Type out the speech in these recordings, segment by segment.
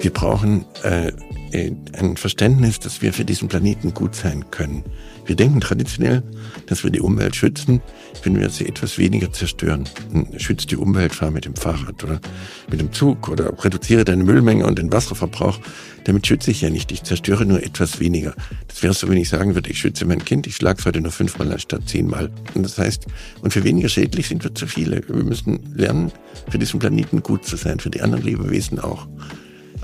Wir brauchen äh, äh, ein Verständnis, dass wir für diesen Planeten gut sein können. Wir denken traditionell, dass wir die Umwelt schützen, wenn wir sie etwas weniger zerstören. Schützt die Umwelt, fahr mit dem Fahrrad oder mit dem Zug oder reduziere deine Müllmenge und den Wasserverbrauch. Damit schütze ich ja nicht, ich zerstöre nur etwas weniger. Das wäre so, wenn ich sagen würde, ich schütze mein Kind, ich schlage es heute nur fünfmal anstatt zehnmal. Und das heißt, und für weniger schädlich sind wir zu viele. Wir müssen lernen, für diesen Planeten gut zu sein, für die anderen Lebewesen auch.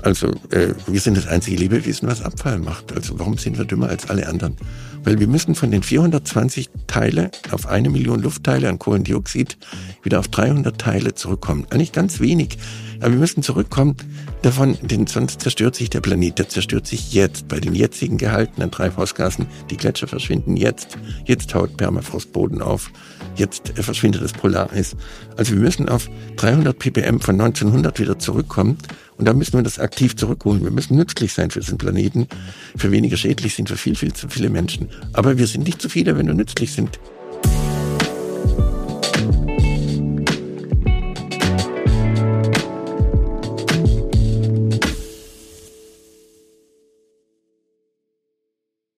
Also äh, wir sind das einzige Lebewesen, was Abfall macht. Also warum sind wir dümmer als alle anderen? Weil wir müssen von den 420 Teile auf eine Million Luftteile an Kohlendioxid wieder auf 300 Teile zurückkommen. Eigentlich ganz wenig. Aber wir müssen zurückkommen davon, denn sonst zerstört sich der Planet. Der zerstört sich jetzt bei den jetzigen Gehalten an Treibhausgasen. Die Gletscher verschwinden jetzt. Jetzt haut Permafrostboden auf. Jetzt verschwindet das Polareis. Also wir müssen auf 300 ppm von 1900 wieder zurückkommen. Und da müssen wir das aktiv zurückholen. Wir müssen nützlich sein für diesen Planeten. Für weniger schädlich sind wir viel, viel zu viele Menschen. Aber wir sind nicht zu viele, wenn wir nützlich sind.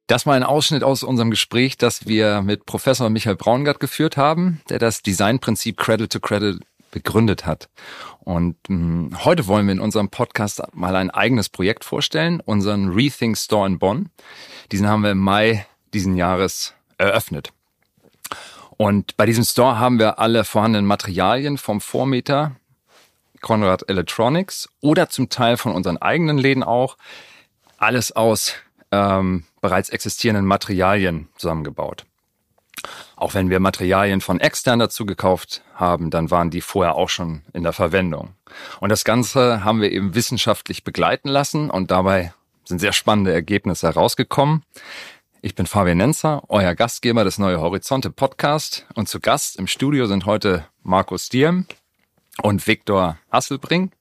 Das war ein Ausschnitt aus unserem Gespräch, das wir mit Professor Michael Braungart geführt haben, der das Designprinzip Credit to Credit begründet hat. Und mh, hm, heute wollen wir in unserem Podcast mal ein eigenes Projekt vorstellen, unseren Rethink Store in Bonn. Diesen haben wir im Mai diesen Jahres eröffnet. Und bei diesem Store haben wir alle vorhandenen Materialien vom Vormeter Conrad Electronics oder zum Teil von unseren eigenen Läden auch. Alles aus ähm, bereits existierenden Materialien zusammengebaut. Auch wenn wir Materialien von extern dazu gekauft haben, dann waren die vorher auch schon in der Verwendung. Und das Ganze haben wir eben wissenschaftlich begleiten lassen und dabei sind sehr spannende Ergebnisse herausgekommen. Ich bin Fabian Nenzer, euer Gastgeber des Neue Horizonte Podcast und zu Gast im Studio sind heute Markus Diem und Viktor Hasselbring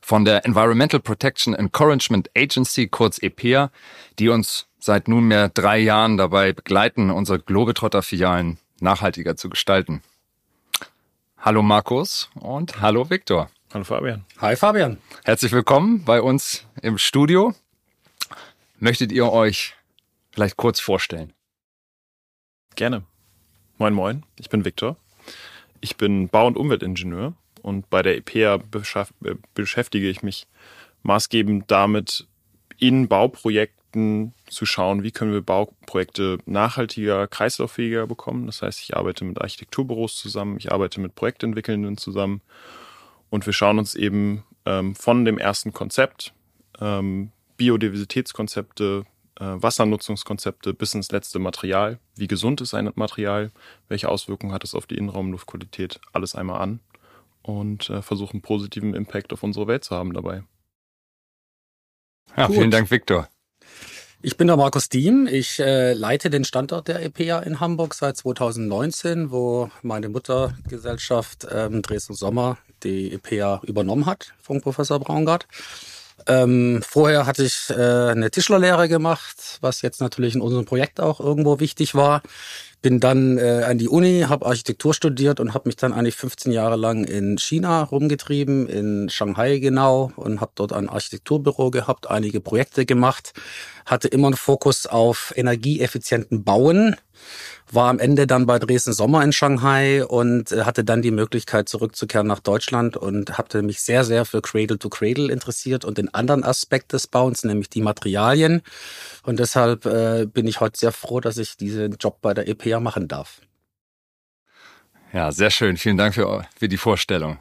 von der Environmental Protection Encouragement Agency, kurz EPA, die uns seit nunmehr drei Jahren dabei begleiten, unsere Globetrotter-Filialen nachhaltiger zu gestalten. Hallo Markus und hallo Viktor. Hallo Fabian. Hi Fabian. Herzlich willkommen bei uns im Studio. Möchtet ihr euch vielleicht kurz vorstellen? Gerne. Moin Moin, ich bin Viktor. Ich bin Bau- und Umweltingenieur und bei der EPA äh, beschäftige ich mich maßgebend damit, in Bauprojekten zu schauen, wie können wir Bauprojekte nachhaltiger, kreislauffähiger bekommen. Das heißt, ich arbeite mit Architekturbüros zusammen, ich arbeite mit Projektentwickelnden zusammen und wir schauen uns eben ähm, von dem ersten Konzept, ähm, Biodiversitätskonzepte, äh, Wassernutzungskonzepte bis ins letzte Material. Wie gesund ist ein Material? Welche Auswirkungen hat es auf die Innenraumluftqualität? Alles einmal an und äh, versuchen positiven Impact auf unsere Welt zu haben dabei. Ja, Gut. vielen Dank, Viktor. Ich bin der Markus Diem. Ich äh, leite den Standort der EPA in Hamburg seit 2019, wo meine Muttergesellschaft ähm, Dresden Sommer die EPA übernommen hat von Professor Braungart. Ähm, vorher hatte ich äh, eine Tischlerlehre gemacht, was jetzt natürlich in unserem Projekt auch irgendwo wichtig war. Bin dann äh, an die Uni, habe Architektur studiert und habe mich dann eigentlich 15 Jahre lang in China rumgetrieben, in Shanghai genau, und habe dort ein Architekturbüro gehabt, einige Projekte gemacht, hatte immer einen Fokus auf energieeffizienten Bauen war am Ende dann bei Dresden Sommer in Shanghai und äh, hatte dann die Möglichkeit zurückzukehren nach Deutschland und hatte mich sehr, sehr für Cradle to Cradle interessiert und den anderen Aspekt des Bauens, nämlich die Materialien. Und deshalb äh, bin ich heute sehr froh, dass ich diesen Job bei der EPA machen darf. Ja, sehr schön. Vielen Dank für, für die Vorstellung.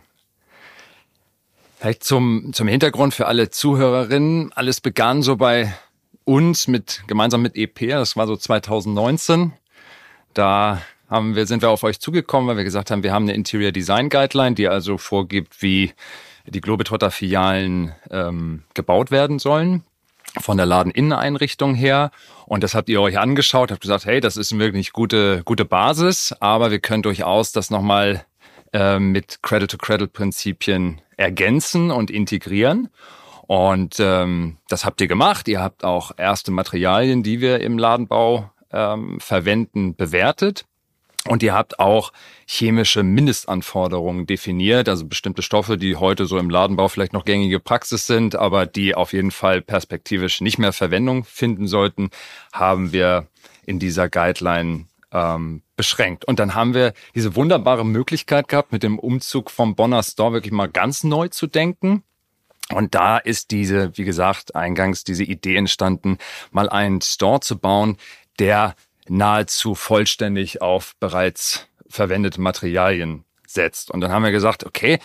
Vielleicht zum, zum Hintergrund für alle Zuhörerinnen. Alles begann so bei uns mit, gemeinsam mit EP. Das war so 2019. Da haben wir, sind wir auf euch zugekommen, weil wir gesagt haben, wir haben eine Interior Design Guideline, die also vorgibt, wie die Globetrotter Filialen ähm, gebaut werden sollen von der Ladeninneneinrichtung her. Und das habt ihr euch angeschaut, habt gesagt, hey, das ist eine wirklich gute, gute Basis, aber wir können durchaus das nochmal äh, mit Credit-to-Credit-Prinzipien ergänzen und integrieren. Und ähm, das habt ihr gemacht. Ihr habt auch erste Materialien, die wir im Ladenbau ähm, verwenden, bewertet Und ihr habt auch chemische Mindestanforderungen definiert, also bestimmte Stoffe, die heute so im Ladenbau vielleicht noch gängige Praxis sind, aber die auf jeden Fall perspektivisch nicht mehr Verwendung finden sollten, haben wir in dieser Guideline ähm, beschränkt. Und dann haben wir diese wunderbare Möglichkeit gehabt, mit dem Umzug vom Bonner Store wirklich mal ganz neu zu denken. Und da ist diese, wie gesagt, eingangs diese Idee entstanden, mal einen Store zu bauen, der nahezu vollständig auf bereits verwendete Materialien setzt. Und dann haben wir gesagt, okay,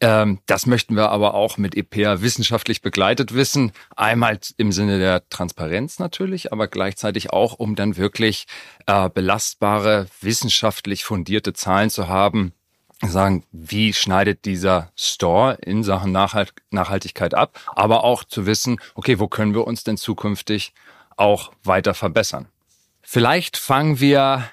ähm, das möchten wir aber auch mit EPA wissenschaftlich begleitet wissen. Einmal im Sinne der Transparenz natürlich, aber gleichzeitig auch, um dann wirklich äh, belastbare, wissenschaftlich fundierte Zahlen zu haben, sagen, wie schneidet dieser Store in Sachen Nachhalt Nachhaltigkeit ab, aber auch zu wissen, okay, wo können wir uns denn zukünftig auch weiter verbessern. Vielleicht fangen wir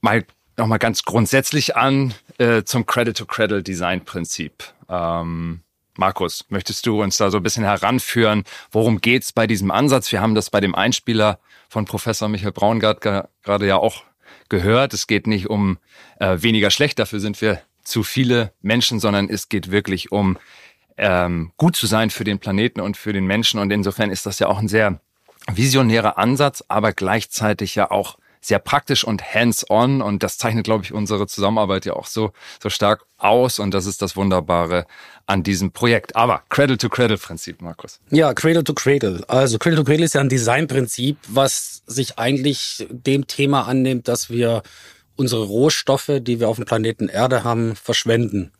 mal nochmal ganz grundsätzlich an äh, zum Credit-to-Credit-Design-Prinzip. Ähm, Markus, möchtest du uns da so ein bisschen heranführen? Worum geht's bei diesem Ansatz? Wir haben das bei dem Einspieler von Professor Michael Braungart gerade ja auch gehört. Es geht nicht um äh, weniger schlecht, dafür sind wir zu viele Menschen, sondern es geht wirklich um ähm, gut zu sein für den Planeten und für den Menschen. Und insofern ist das ja auch ein sehr visionärer Ansatz, aber gleichzeitig ja auch sehr praktisch und hands-on und das zeichnet, glaube ich, unsere Zusammenarbeit ja auch so, so stark aus und das ist das Wunderbare an diesem Projekt. Aber Cradle-to-Cradle-Prinzip, Markus. Ja, Cradle-to-Cradle. Also Cradle-to-Cradle ist ja ein Designprinzip, was sich eigentlich dem Thema annimmt, dass wir unsere Rohstoffe, die wir auf dem Planeten Erde haben, verschwenden.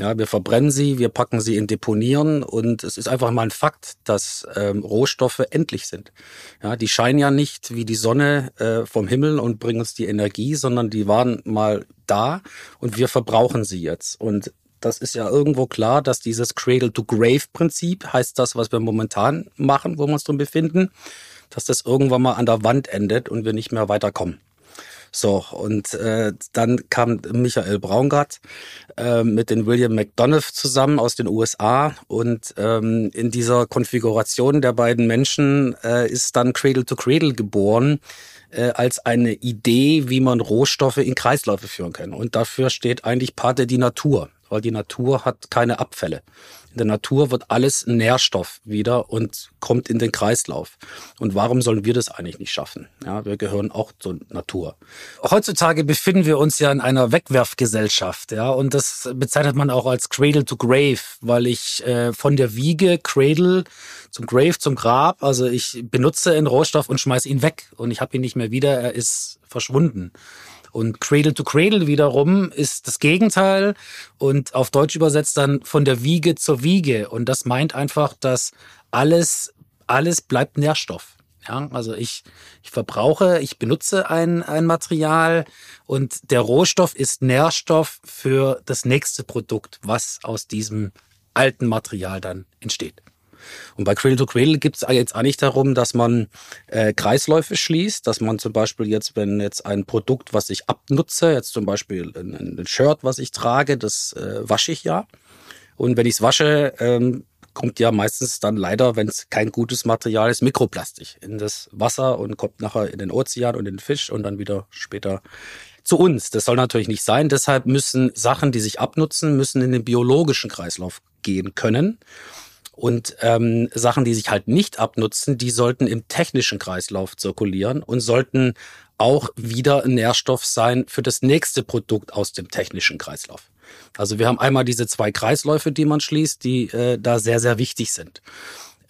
Ja, wir verbrennen sie, wir packen sie in Deponieren und es ist einfach mal ein Fakt, dass ähm, Rohstoffe endlich sind. Ja, die scheinen ja nicht wie die Sonne äh, vom Himmel und bringen uns die Energie, sondern die waren mal da und wir verbrauchen sie jetzt. Und das ist ja irgendwo klar, dass dieses Cradle-to-Grave-Prinzip heißt das, was wir momentan machen, wo wir uns drin befinden, dass das irgendwann mal an der Wand endet und wir nicht mehr weiterkommen. So, und äh, dann kam Michael Braungart äh, mit den William McDonough zusammen aus den USA und ähm, in dieser Konfiguration der beiden Menschen äh, ist dann Cradle to Cradle geboren äh, als eine Idee, wie man Rohstoffe in Kreisläufe führen kann. Und dafür steht eigentlich Pate die Natur, weil die Natur hat keine Abfälle. In der Natur wird alles Nährstoff wieder und kommt in den Kreislauf. Und warum sollen wir das eigentlich nicht schaffen? Ja, wir gehören auch zur Natur. Heutzutage befinden wir uns ja in einer Wegwerfgesellschaft, ja, und das bezeichnet man auch als Cradle to Grave, weil ich äh, von der Wiege Cradle zum Grave zum Grab, also ich benutze einen Rohstoff und schmeiße ihn weg und ich habe ihn nicht mehr wieder, er ist verschwunden. Und Cradle to Cradle wiederum ist das Gegenteil und auf Deutsch übersetzt dann von der Wiege zur Wiege. Und das meint einfach, dass alles, alles bleibt Nährstoff. Ja, also ich, ich verbrauche, ich benutze ein, ein Material und der Rohstoff ist Nährstoff für das nächste Produkt, was aus diesem alten Material dann entsteht. Und bei Cradle to Cradle gibt es jetzt eigentlich darum, dass man äh, Kreisläufe schließt, dass man zum Beispiel jetzt, wenn jetzt ein Produkt, was ich abnutze, jetzt zum Beispiel ein, ein Shirt, was ich trage, das äh, wasche ich ja. Und wenn ich es wasche, ähm, kommt ja meistens dann leider, wenn es kein gutes Material ist, Mikroplastik in das Wasser und kommt nachher in den Ozean und in den Fisch und dann wieder später zu uns. Das soll natürlich nicht sein. Deshalb müssen Sachen, die sich abnutzen, müssen in den biologischen Kreislauf gehen können. Und ähm, Sachen, die sich halt nicht abnutzen, die sollten im technischen Kreislauf zirkulieren und sollten auch wieder Nährstoff sein für das nächste Produkt aus dem technischen Kreislauf. Also wir haben einmal diese zwei Kreisläufe, die man schließt, die äh, da sehr, sehr wichtig sind.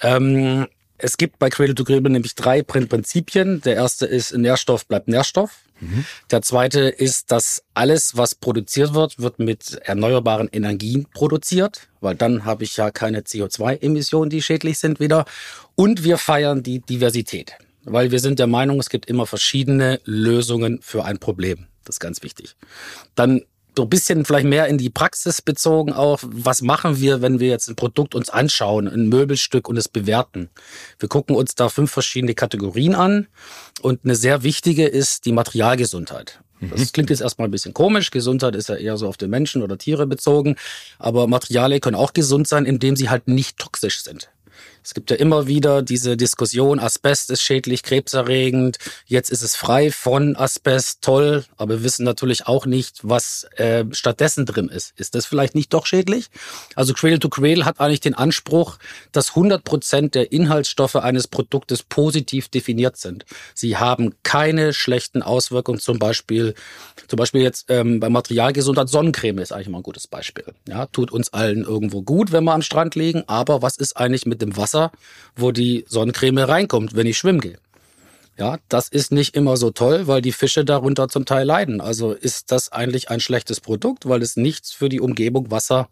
Ähm, es gibt bei Cradle to Cradle nämlich drei Prinzipien. Der erste ist, Nährstoff bleibt Nährstoff. Der zweite ist, dass alles, was produziert wird, wird mit erneuerbaren Energien produziert, weil dann habe ich ja keine CO2-Emissionen, die schädlich sind wieder. Und wir feiern die Diversität, weil wir sind der Meinung, es gibt immer verschiedene Lösungen für ein Problem. Das ist ganz wichtig. Dann so ein bisschen vielleicht mehr in die Praxis bezogen auch. Was machen wir, wenn wir jetzt ein Produkt uns anschauen, ein Möbelstück und es bewerten? Wir gucken uns da fünf verschiedene Kategorien an und eine sehr wichtige ist die Materialgesundheit. Das mhm. klingt jetzt erstmal ein bisschen komisch. Gesundheit ist ja eher so auf den Menschen oder Tiere bezogen. Aber Materialien können auch gesund sein, indem sie halt nicht toxisch sind. Es gibt ja immer wieder diese Diskussion, Asbest ist schädlich, krebserregend, jetzt ist es frei von Asbest, toll, aber wir wissen natürlich auch nicht, was äh, stattdessen drin ist. Ist das vielleicht nicht doch schädlich? Also Cradle to Cradle hat eigentlich den Anspruch, dass 100 Prozent der Inhaltsstoffe eines Produktes positiv definiert sind. Sie haben keine schlechten Auswirkungen, zum Beispiel, zum Beispiel jetzt ähm, bei Materialgesundheit, Sonnencreme ist eigentlich mal ein gutes Beispiel. Ja, tut uns allen irgendwo gut, wenn wir am Strand liegen, aber was ist eigentlich mit dem Wasser? Wasser, wo die Sonnencreme reinkommt, wenn ich schwimmen gehe. Ja, das ist nicht immer so toll, weil die Fische darunter zum Teil leiden. Also ist das eigentlich ein schlechtes Produkt, weil es nichts für die Umgebung Wasser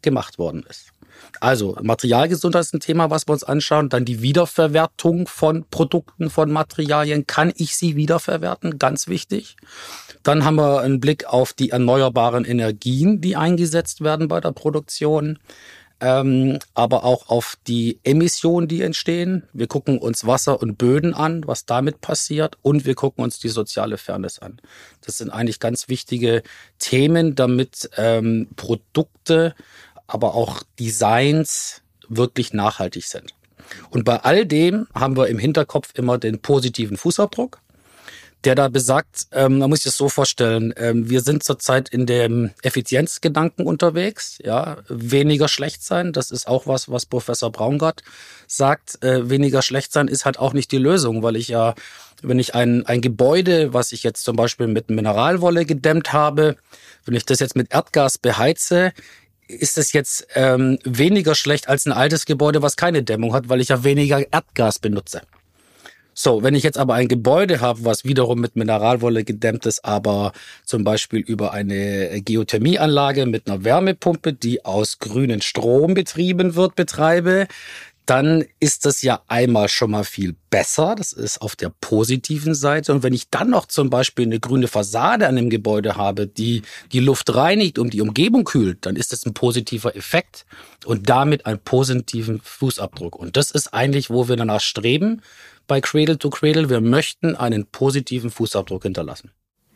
gemacht worden ist. Also Materialgesundheit ist ein Thema, was wir uns anschauen. Dann die Wiederverwertung von Produkten, von Materialien. Kann ich sie wiederverwerten? Ganz wichtig. Dann haben wir einen Blick auf die erneuerbaren Energien, die eingesetzt werden bei der Produktion ähm, aber auch auf die Emissionen, die entstehen. Wir gucken uns Wasser und Böden an, was damit passiert, und wir gucken uns die soziale Fairness an. Das sind eigentlich ganz wichtige Themen, damit ähm, Produkte, aber auch Designs wirklich nachhaltig sind. Und bei all dem haben wir im Hinterkopf immer den positiven Fußabdruck der da besagt, ähm, man muss sich das so vorstellen, ähm, wir sind zurzeit in dem Effizienzgedanken unterwegs, ja, weniger schlecht sein, das ist auch was, was Professor Braungart sagt, äh, weniger schlecht sein ist halt auch nicht die Lösung, weil ich ja, wenn ich ein, ein Gebäude, was ich jetzt zum Beispiel mit Mineralwolle gedämmt habe, wenn ich das jetzt mit Erdgas beheize, ist es jetzt ähm, weniger schlecht als ein altes Gebäude, was keine Dämmung hat, weil ich ja weniger Erdgas benutze. So, wenn ich jetzt aber ein Gebäude habe, was wiederum mit Mineralwolle gedämmt ist, aber zum Beispiel über eine Geothermieanlage mit einer Wärmepumpe, die aus grünen Strom betrieben wird, betreibe, dann ist das ja einmal schon mal viel besser. Das ist auf der positiven Seite. Und wenn ich dann noch zum Beispiel eine grüne Fassade an dem Gebäude habe, die die Luft reinigt und die Umgebung kühlt, dann ist das ein positiver Effekt und damit einen positiven Fußabdruck. Und das ist eigentlich, wo wir danach streben bei Cradle to Cradle. Wir möchten einen positiven Fußabdruck hinterlassen.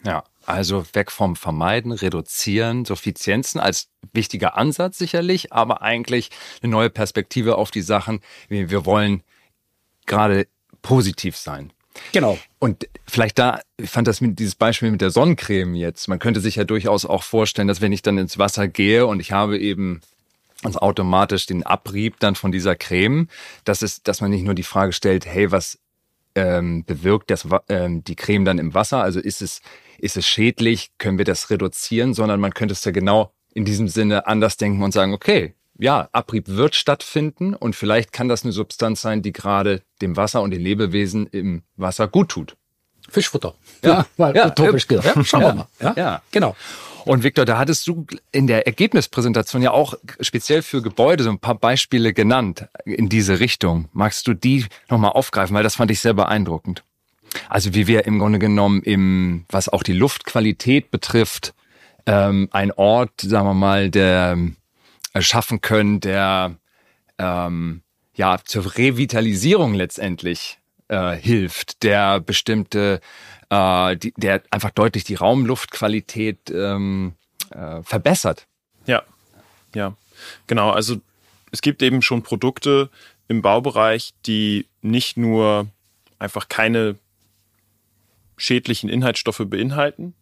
Ja, also weg vom Vermeiden, Reduzieren, Suffizienzen als wichtiger Ansatz sicherlich, aber eigentlich eine neue Perspektive auf die Sachen. Wir wollen gerade positiv sein. Genau. Und vielleicht da, ich fand das mit dieses Beispiel mit der Sonnencreme jetzt. Man könnte sich ja durchaus auch vorstellen, dass wenn ich dann ins Wasser gehe und ich habe eben also automatisch den Abrieb dann von dieser Creme, dass es, dass man nicht nur die Frage stellt, hey, was ähm, bewirkt das, ähm, die Creme dann im Wasser? Also ist es, ist es schädlich? Können wir das reduzieren? Sondern man könnte es ja genau in diesem Sinne anders denken und sagen, okay, ja, Abrieb wird stattfinden und vielleicht kann das eine Substanz sein, die gerade dem Wasser und den Lebewesen im Wasser gut tut. Fischfutter. Ja, mal ja, utopisch. Ja, schauen ja, wir mal. Ja, ja. genau. Und Victor, da hattest du in der Ergebnispräsentation ja auch speziell für Gebäude so ein paar Beispiele genannt in diese Richtung. Magst du die nochmal aufgreifen? Weil das fand ich sehr beeindruckend. Also wie wir im Grunde genommen im, was auch die Luftqualität betrifft, ähm, ein Ort, sagen wir mal, der äh, schaffen können, der ähm, ja zur Revitalisierung letztendlich äh, hilft, der bestimmte äh, die, der einfach deutlich die Raumluftqualität ähm, äh, verbessert. Ja, ja, genau. Also es gibt eben schon Produkte im Baubereich, die nicht nur einfach keine schädlichen Inhaltsstoffe beinhalten.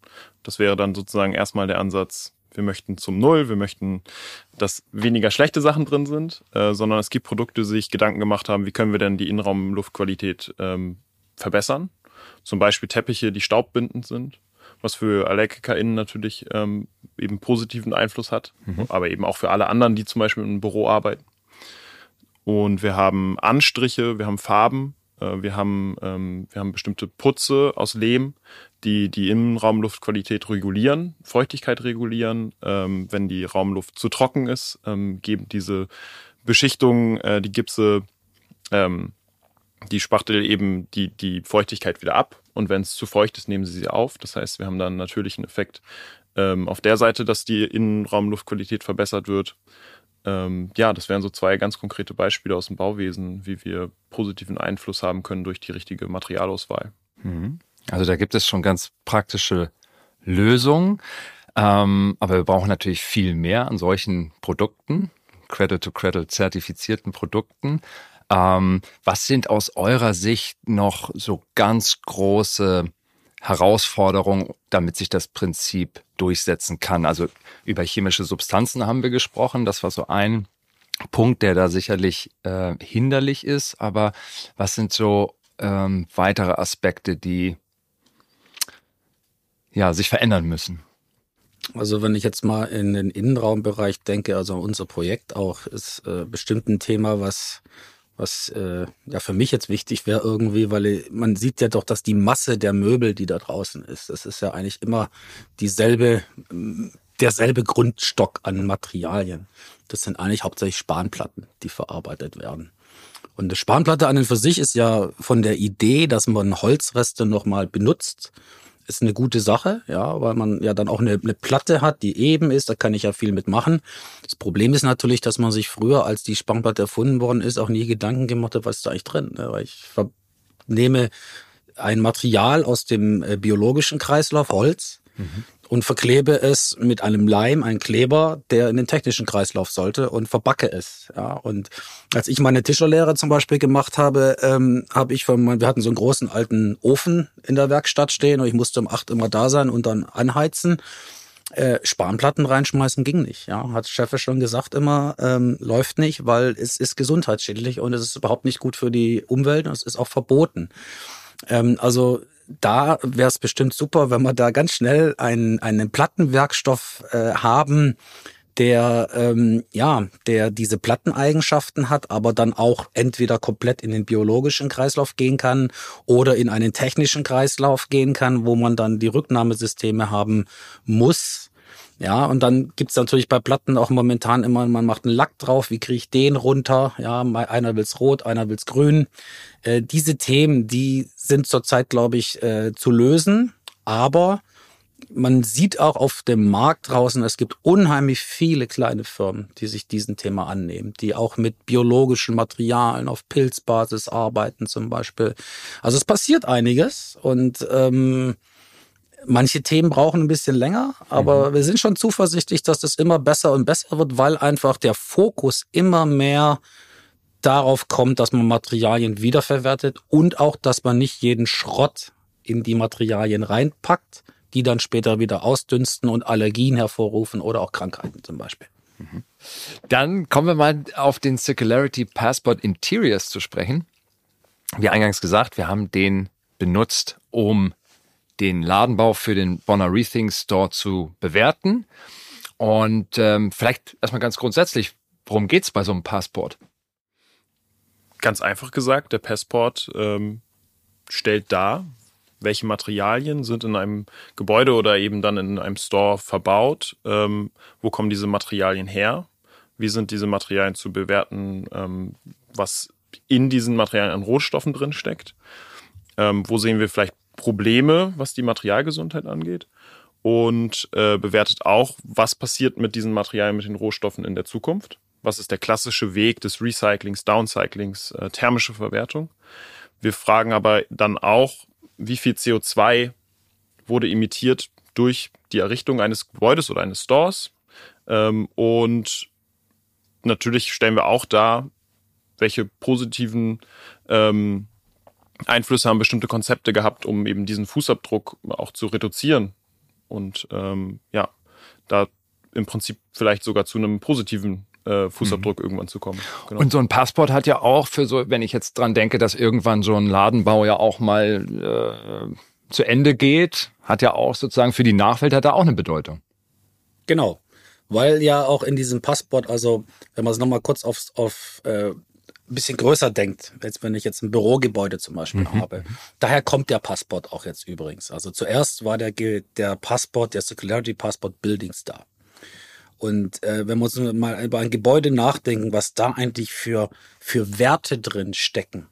Das wäre dann sozusagen erstmal der Ansatz, wir möchten zum Null, wir möchten, dass weniger schlechte Sachen drin sind, äh, sondern es gibt Produkte, die sich Gedanken gemacht haben, wie können wir denn die Innenraumluftqualität ähm, verbessern. Zum Beispiel Teppiche, die staubbindend sind, was für AllergikerInnen natürlich ähm, eben positiven Einfluss hat, mhm. aber eben auch für alle anderen, die zum Beispiel im Büro arbeiten. Und wir haben Anstriche, wir haben Farben, äh, wir haben, ähm, wir haben bestimmte Putze aus Lehm, die die Innenraumluftqualität regulieren, Feuchtigkeit regulieren. Ähm, wenn die Raumluft zu trocken ist, ähm, geben diese Beschichtungen, äh, die Gipse, ähm, die Spachtel eben die, die Feuchtigkeit wieder ab und wenn es zu feucht ist, nehmen sie sie auf. Das heißt, wir haben dann natürlich einen Effekt ähm, auf der Seite, dass die Innenraumluftqualität verbessert wird. Ähm, ja, das wären so zwei ganz konkrete Beispiele aus dem Bauwesen, wie wir positiven Einfluss haben können durch die richtige Materialauswahl. Mhm. Also da gibt es schon ganz praktische Lösungen. Ähm, aber wir brauchen natürlich viel mehr an solchen Produkten, Credit-to-Credit zertifizierten Produkten. Ähm, was sind aus eurer Sicht noch so ganz große Herausforderungen, damit sich das Prinzip durchsetzen kann? Also über chemische Substanzen haben wir gesprochen. Das war so ein Punkt, der da sicherlich äh, hinderlich ist. Aber was sind so ähm, weitere Aspekte, die ja sich verändern müssen? Also wenn ich jetzt mal in den Innenraumbereich denke, also unser Projekt auch ist äh, bestimmt ein Thema, was was äh, ja für mich jetzt wichtig wäre irgendwie, weil man sieht ja doch, dass die Masse der Möbel, die da draußen ist, das ist ja eigentlich immer dieselbe, derselbe Grundstock an Materialien. Das sind eigentlich hauptsächlich Spanplatten, die verarbeitet werden. Und eine Spanplatte an und für sich ist ja von der Idee, dass man Holzreste nochmal benutzt, ist eine gute Sache, ja, weil man ja dann auch eine, eine Platte hat, die eben ist, da kann ich ja viel mitmachen. Das Problem ist natürlich, dass man sich früher, als die Spanplatte erfunden worden ist, auch nie Gedanken gemacht hat, was ist da eigentlich drin. Ne? Weil ich nehme ein Material aus dem äh, biologischen Kreislauf, Holz, mhm und verklebe es mit einem Leim, ein Kleber, der in den technischen Kreislauf sollte und verbacke es. Ja, und als ich meine Tischerlehre zum Beispiel gemacht habe, ähm, habe ich von wir hatten so einen großen alten Ofen in der Werkstatt stehen und ich musste um acht immer da sein und dann anheizen. Äh, Spanplatten reinschmeißen ging nicht. Ja, hat Chef schon gesagt immer, ähm, läuft nicht, weil es ist gesundheitsschädlich und es ist überhaupt nicht gut für die Umwelt und es ist auch verboten. Ähm, also da wäre es bestimmt super, wenn wir da ganz schnell einen, einen Plattenwerkstoff äh, haben, der ähm, ja, der diese Platteneigenschaften hat, aber dann auch entweder komplett in den biologischen Kreislauf gehen kann oder in einen technischen Kreislauf gehen kann, wo man dann die Rücknahmesysteme haben muss, ja, und dann gibt's natürlich bei Platten auch momentan immer, man macht einen Lack drauf, wie kriege ich den runter? Ja, einer will's rot, einer will's grün. Äh, diese Themen, die sind zurzeit, glaube ich, äh, zu lösen. Aber man sieht auch auf dem Markt draußen, es gibt unheimlich viele kleine Firmen, die sich diesem Thema annehmen, die auch mit biologischen Materialien auf Pilzbasis arbeiten zum Beispiel. Also es passiert einiges und ähm, Manche Themen brauchen ein bisschen länger, aber mhm. wir sind schon zuversichtlich, dass das immer besser und besser wird, weil einfach der Fokus immer mehr darauf kommt, dass man Materialien wiederverwertet und auch, dass man nicht jeden Schrott in die Materialien reinpackt, die dann später wieder ausdünsten und Allergien hervorrufen oder auch Krankheiten zum Beispiel. Mhm. Dann kommen wir mal auf den Circularity Passport Interiors zu sprechen. Wie eingangs gesagt, wir haben den benutzt, um den Ladenbau für den Bonner Rethink Store zu bewerten. Und ähm, vielleicht erstmal ganz grundsätzlich, worum geht's bei so einem Passport? Ganz einfach gesagt, der Passport ähm, stellt dar, welche Materialien sind in einem Gebäude oder eben dann in einem Store verbaut, ähm, wo kommen diese Materialien her, wie sind diese Materialien zu bewerten, ähm, was in diesen Materialien an Rohstoffen drin steckt, ähm, wo sehen wir vielleicht Probleme, was die Materialgesundheit angeht und äh, bewertet auch, was passiert mit diesen Materialien, mit den Rohstoffen in der Zukunft. Was ist der klassische Weg des Recyclings, Downcyclings, äh, thermische Verwertung. Wir fragen aber dann auch, wie viel CO2 wurde emittiert durch die Errichtung eines Gebäudes oder eines Stores. Ähm, und natürlich stellen wir auch dar, welche positiven ähm, Einflüsse haben bestimmte Konzepte gehabt, um eben diesen Fußabdruck auch zu reduzieren und ähm, ja, da im Prinzip vielleicht sogar zu einem positiven äh, Fußabdruck mhm. irgendwann zu kommen. Genau. Und so ein Passport hat ja auch für so, wenn ich jetzt dran denke, dass irgendwann so ein Ladenbau ja auch mal äh, zu Ende geht, hat ja auch sozusagen für die Nachwelt hat er auch eine Bedeutung. Genau. Weil ja auch in diesem Passport, also wenn man es nochmal kurz aufs, auf äh, ein bisschen größer denkt, jetzt wenn ich jetzt ein Bürogebäude zum Beispiel mhm. habe. Daher kommt der Passport auch jetzt übrigens. Also zuerst war der, der Passport, der Circularity Passport Buildings da. Und äh, wenn wir uns mal über ein Gebäude nachdenken, was da eigentlich für, für Werte drin stecken,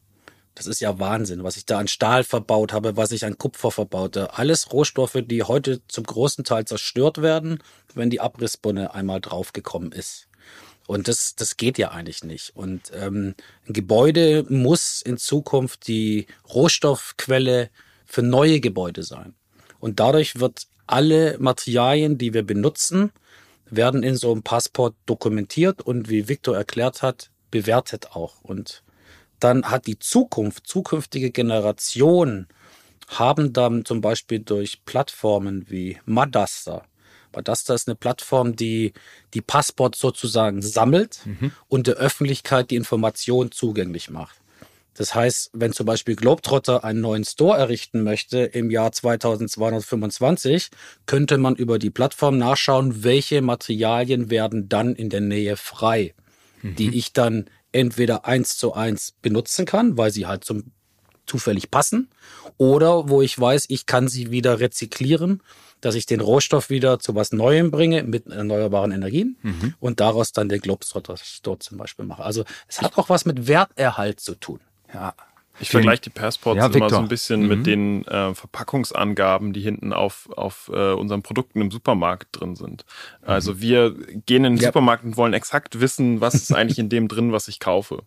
das ist ja Wahnsinn, was ich da an Stahl verbaut habe, was ich an Kupfer verbaute. Alles Rohstoffe, die heute zum großen Teil zerstört werden, wenn die Abrissbunne einmal draufgekommen ist. Und das, das geht ja eigentlich nicht. Und ähm, ein Gebäude muss in Zukunft die Rohstoffquelle für neue Gebäude sein. Und dadurch wird alle Materialien, die wir benutzen, werden in so einem Passport dokumentiert und wie Victor erklärt hat, bewertet auch. Und dann hat die Zukunft, zukünftige Generationen haben dann zum Beispiel durch Plattformen wie Madaster. Madaster ist eine Plattform, die die Passport sozusagen sammelt mhm. und der Öffentlichkeit die Information zugänglich macht. Das heißt, wenn zum Beispiel Globetrotter einen neuen Store errichten möchte im Jahr 2225, könnte man über die Plattform nachschauen, welche Materialien werden dann in der Nähe frei, mhm. die ich dann entweder eins zu eins benutzen kann, weil sie halt zum zufällig passen, oder wo ich weiß, ich kann sie wieder rezyklieren, dass ich den Rohstoff wieder zu was Neuem bringe mit erneuerbaren Energien mhm. und daraus dann den Globetrotter Store zum Beispiel mache. Also es hat auch was mit Werterhalt zu tun. Ja. Ich vergleiche die Passports ja, immer so ein bisschen mhm. mit den äh, Verpackungsangaben, die hinten auf, auf äh, unseren Produkten im Supermarkt drin sind. Mhm. Also wir gehen in den ja. Supermarkt und wollen exakt wissen, was ist eigentlich in dem drin, was ich kaufe.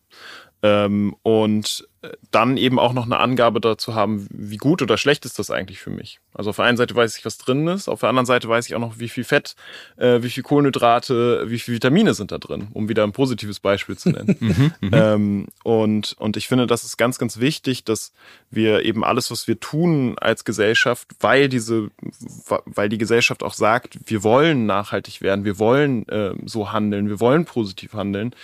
Ähm, und dann eben auch noch eine Angabe dazu haben, wie gut oder schlecht ist das eigentlich für mich. Also auf der einen Seite weiß ich, was drin ist, auf der anderen Seite weiß ich auch noch, wie viel Fett, äh, wie viel Kohlenhydrate, wie viel Vitamine sind da drin, um wieder ein positives Beispiel zu nennen. Mhm, mhm. ähm, und, und ich finde, das ist ganz, ganz wichtig, dass wir eben alles, was wir tun als Gesellschaft, weil diese, weil die Gesellschaft auch sagt, wir wollen nachhaltig werden, wir wollen äh, so handeln, wir wollen positiv handeln,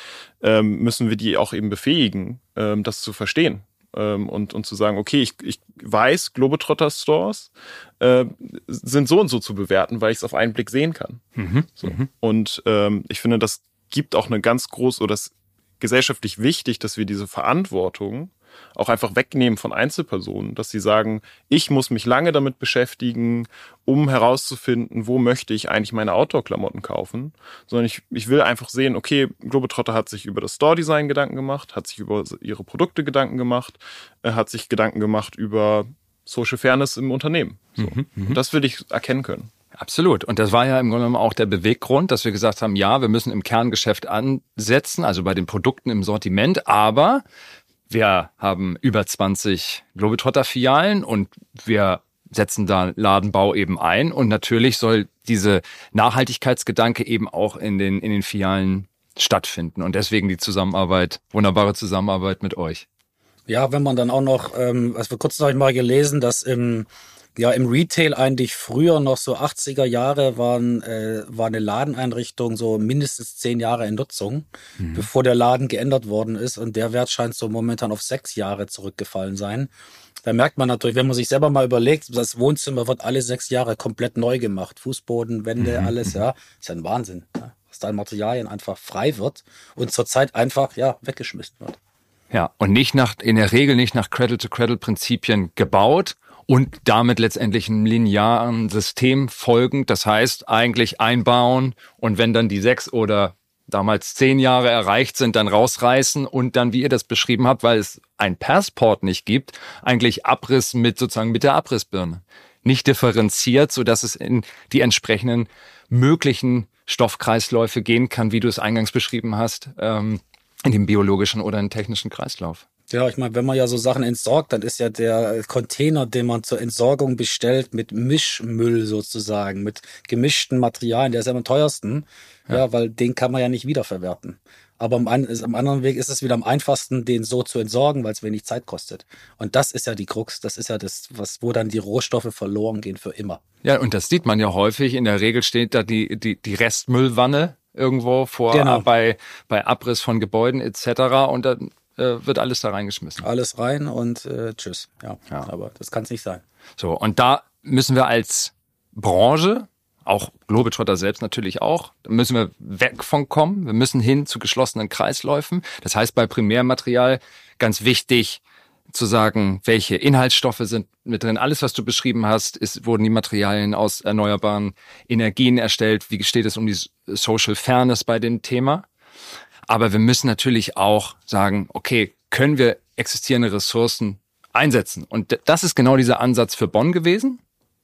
ähm, müssen wir die auch eben befähigen, ähm, das zu verstehen ähm, und, und zu sagen, okay, ich, ich weiß, Globetrotter Stores äh, sind so und so zu bewerten, weil ich es auf einen Blick sehen kann. Mhm. So. Mhm. Und ähm, ich finde, das gibt auch eine ganz große, oder das gesellschaftlich wichtig, dass wir diese Verantwortung auch einfach wegnehmen von Einzelpersonen, dass sie sagen, ich muss mich lange damit beschäftigen, um herauszufinden, wo möchte ich eigentlich meine Outdoor-Klamotten kaufen, sondern ich, ich will einfach sehen, okay, Globetrotter hat sich über das Store-Design Gedanken gemacht, hat sich über ihre Produkte Gedanken gemacht, äh, hat sich Gedanken gemacht über Social Fairness im Unternehmen. So. Mhm, mhm. Und das will ich erkennen können. Absolut. Und das war ja im Grunde genommen auch der Beweggrund, dass wir gesagt haben, ja, wir müssen im Kerngeschäft ansetzen, also bei den Produkten im Sortiment, aber wir haben über 20 Globetrotter-Filialen und wir setzen da Ladenbau eben ein. Und natürlich soll diese Nachhaltigkeitsgedanke eben auch in den, in den Filialen stattfinden. Und deswegen die Zusammenarbeit, wunderbare Zusammenarbeit mit euch. Ja, wenn man dann auch noch, ähm, also vor kurzem habe mal gelesen, dass im ja, im Retail eigentlich früher noch so 80er Jahre waren, äh, war eine Ladeneinrichtung so mindestens zehn Jahre in Nutzung, mhm. bevor der Laden geändert worden ist. Und der Wert scheint so momentan auf sechs Jahre zurückgefallen sein. Da merkt man natürlich, wenn man sich selber mal überlegt, das Wohnzimmer wird alle sechs Jahre komplett neu gemacht. Fußboden, Wände, mhm. alles, ja. Ist ja ein Wahnsinn, ja? dass da Materialien einfach frei wird und zurzeit einfach, ja, weggeschmissen wird. Ja, und nicht nach, in der Regel nicht nach Cradle-to-Cradle-Prinzipien gebaut, und damit letztendlich einem linearen System folgend. Das heißt, eigentlich einbauen und wenn dann die sechs oder damals zehn Jahre erreicht sind, dann rausreißen und dann, wie ihr das beschrieben habt, weil es ein Passport nicht gibt, eigentlich Abriss mit sozusagen mit der Abrissbirne. Nicht differenziert, so dass es in die entsprechenden möglichen Stoffkreisläufe gehen kann, wie du es eingangs beschrieben hast, ähm, in dem biologischen oder in technischen Kreislauf. Ja, ich meine, wenn man ja so Sachen entsorgt, dann ist ja der Container, den man zur Entsorgung bestellt, mit Mischmüll sozusagen, mit gemischten Materialien, der ist ja am teuersten, ja. ja, weil den kann man ja nicht wiederverwerten. Aber am, am, anderen Weg ist es wieder am einfachsten, den so zu entsorgen, weil es wenig Zeit kostet. Und das ist ja die Krux, das ist ja das, was, wo dann die Rohstoffe verloren gehen für immer. Ja, und das sieht man ja häufig. In der Regel steht da die, die, die Restmüllwanne irgendwo vor genau. bei, bei Abriss von Gebäuden etc. Und dann äh, wird alles da reingeschmissen. Alles rein und äh, tschüss. Ja, ja. aber das kann es nicht sein. So, und da müssen wir als Branche, auch Globetrotter selbst natürlich auch, da müssen wir weg von kommen. Wir müssen hin zu geschlossenen Kreisläufen. Das heißt, bei Primärmaterial ganz wichtig, zu sagen, welche Inhaltsstoffe sind mit drin. Alles, was du beschrieben hast, ist, wurden die Materialien aus erneuerbaren Energien erstellt. Wie steht es um die Social Fairness bei dem Thema? Aber wir müssen natürlich auch sagen, okay, können wir existierende Ressourcen einsetzen? Und das ist genau dieser Ansatz für Bonn gewesen.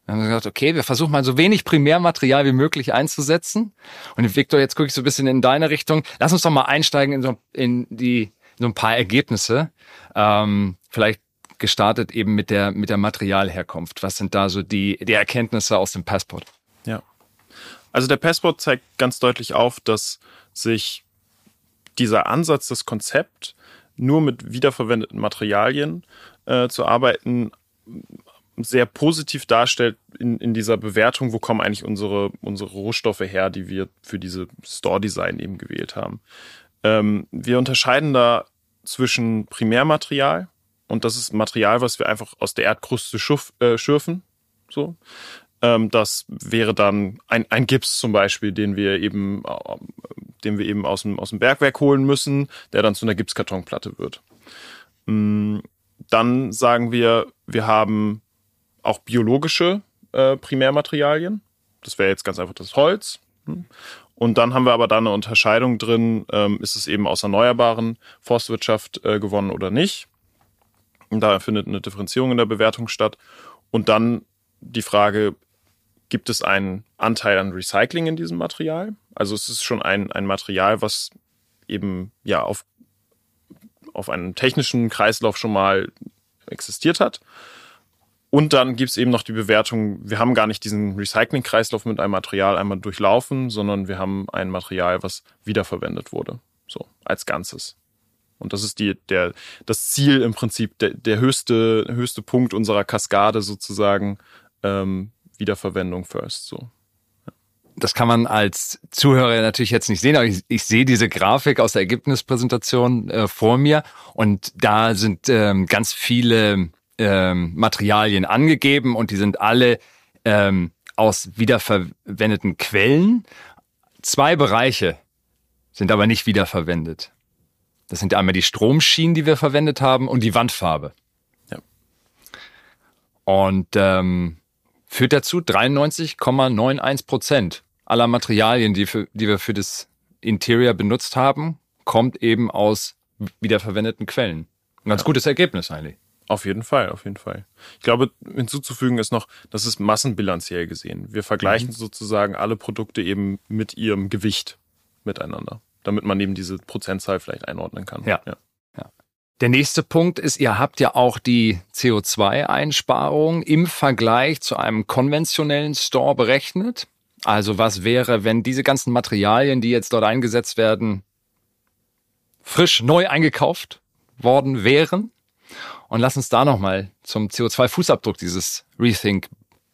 Wir haben gesagt, okay, wir versuchen mal so wenig Primärmaterial wie möglich einzusetzen. Und Victor, jetzt gucke ich so ein bisschen in deine Richtung. Lass uns doch mal einsteigen in so, in die, so ein paar Ergebnisse. Ähm, vielleicht gestartet eben mit der, mit der Materialherkunft. Was sind da so die, die Erkenntnisse aus dem Passport? Ja. Also der Passport zeigt ganz deutlich auf, dass sich dieser Ansatz, das Konzept nur mit wiederverwendeten Materialien äh, zu arbeiten, sehr positiv darstellt in, in dieser Bewertung, wo kommen eigentlich unsere, unsere Rohstoffe her, die wir für diese Store-Design eben gewählt haben. Ähm, wir unterscheiden da zwischen Primärmaterial und das ist Material, was wir einfach aus der Erdkruste schuf, äh, schürfen. So. Ähm, das wäre dann ein, ein Gips zum Beispiel, den wir eben, äh, den wir eben aus dem, aus dem Bergwerk holen müssen, der dann zu einer Gipskartonplatte wird. Ähm, dann sagen wir, wir haben auch biologische äh, Primärmaterialien. Das wäre jetzt ganz einfach das Holz. Hm. Und dann haben wir aber da eine Unterscheidung drin, ähm, ist es eben aus erneuerbaren Forstwirtschaft äh, gewonnen oder nicht. Und da findet eine Differenzierung in der Bewertung statt. Und dann die Frage, gibt es einen Anteil an Recycling in diesem Material? Also es ist schon ein, ein Material, was eben ja auf, auf einem technischen Kreislauf schon mal existiert hat. Und dann gibt's eben noch die Bewertung, wir haben gar nicht diesen Recycling-Kreislauf mit einem Material einmal durchlaufen, sondern wir haben ein Material, was wiederverwendet wurde. So, als Ganzes. Und das ist die, der, das Ziel im Prinzip, der, der höchste, höchste Punkt unserer Kaskade sozusagen, ähm, Wiederverwendung first. So. Das kann man als Zuhörer natürlich jetzt nicht sehen, aber ich, ich sehe diese Grafik aus der Ergebnispräsentation äh, vor mir und da sind ähm, ganz viele ähm, Materialien angegeben und die sind alle ähm, aus wiederverwendeten Quellen. Zwei Bereiche sind aber nicht wiederverwendet. Das sind einmal die Stromschienen, die wir verwendet haben, und die Wandfarbe. Ja. Und ähm, führt dazu 93,91 Prozent aller Materialien, die, für, die wir für das Interior benutzt haben, kommt eben aus wiederverwendeten Quellen. Ein ganz ja. gutes Ergebnis eigentlich. Auf jeden Fall, auf jeden Fall. Ich glaube, hinzuzufügen ist noch, das ist massenbilanziell gesehen. Wir vergleichen mhm. sozusagen alle Produkte eben mit ihrem Gewicht miteinander, damit man eben diese Prozentzahl vielleicht einordnen kann. Ja. ja. Der nächste Punkt ist, ihr habt ja auch die CO2-Einsparung im Vergleich zu einem konventionellen Store berechnet. Also was wäre, wenn diese ganzen Materialien, die jetzt dort eingesetzt werden, frisch neu eingekauft worden wären? Und lass uns da nochmal zum CO2-Fußabdruck dieses Rethink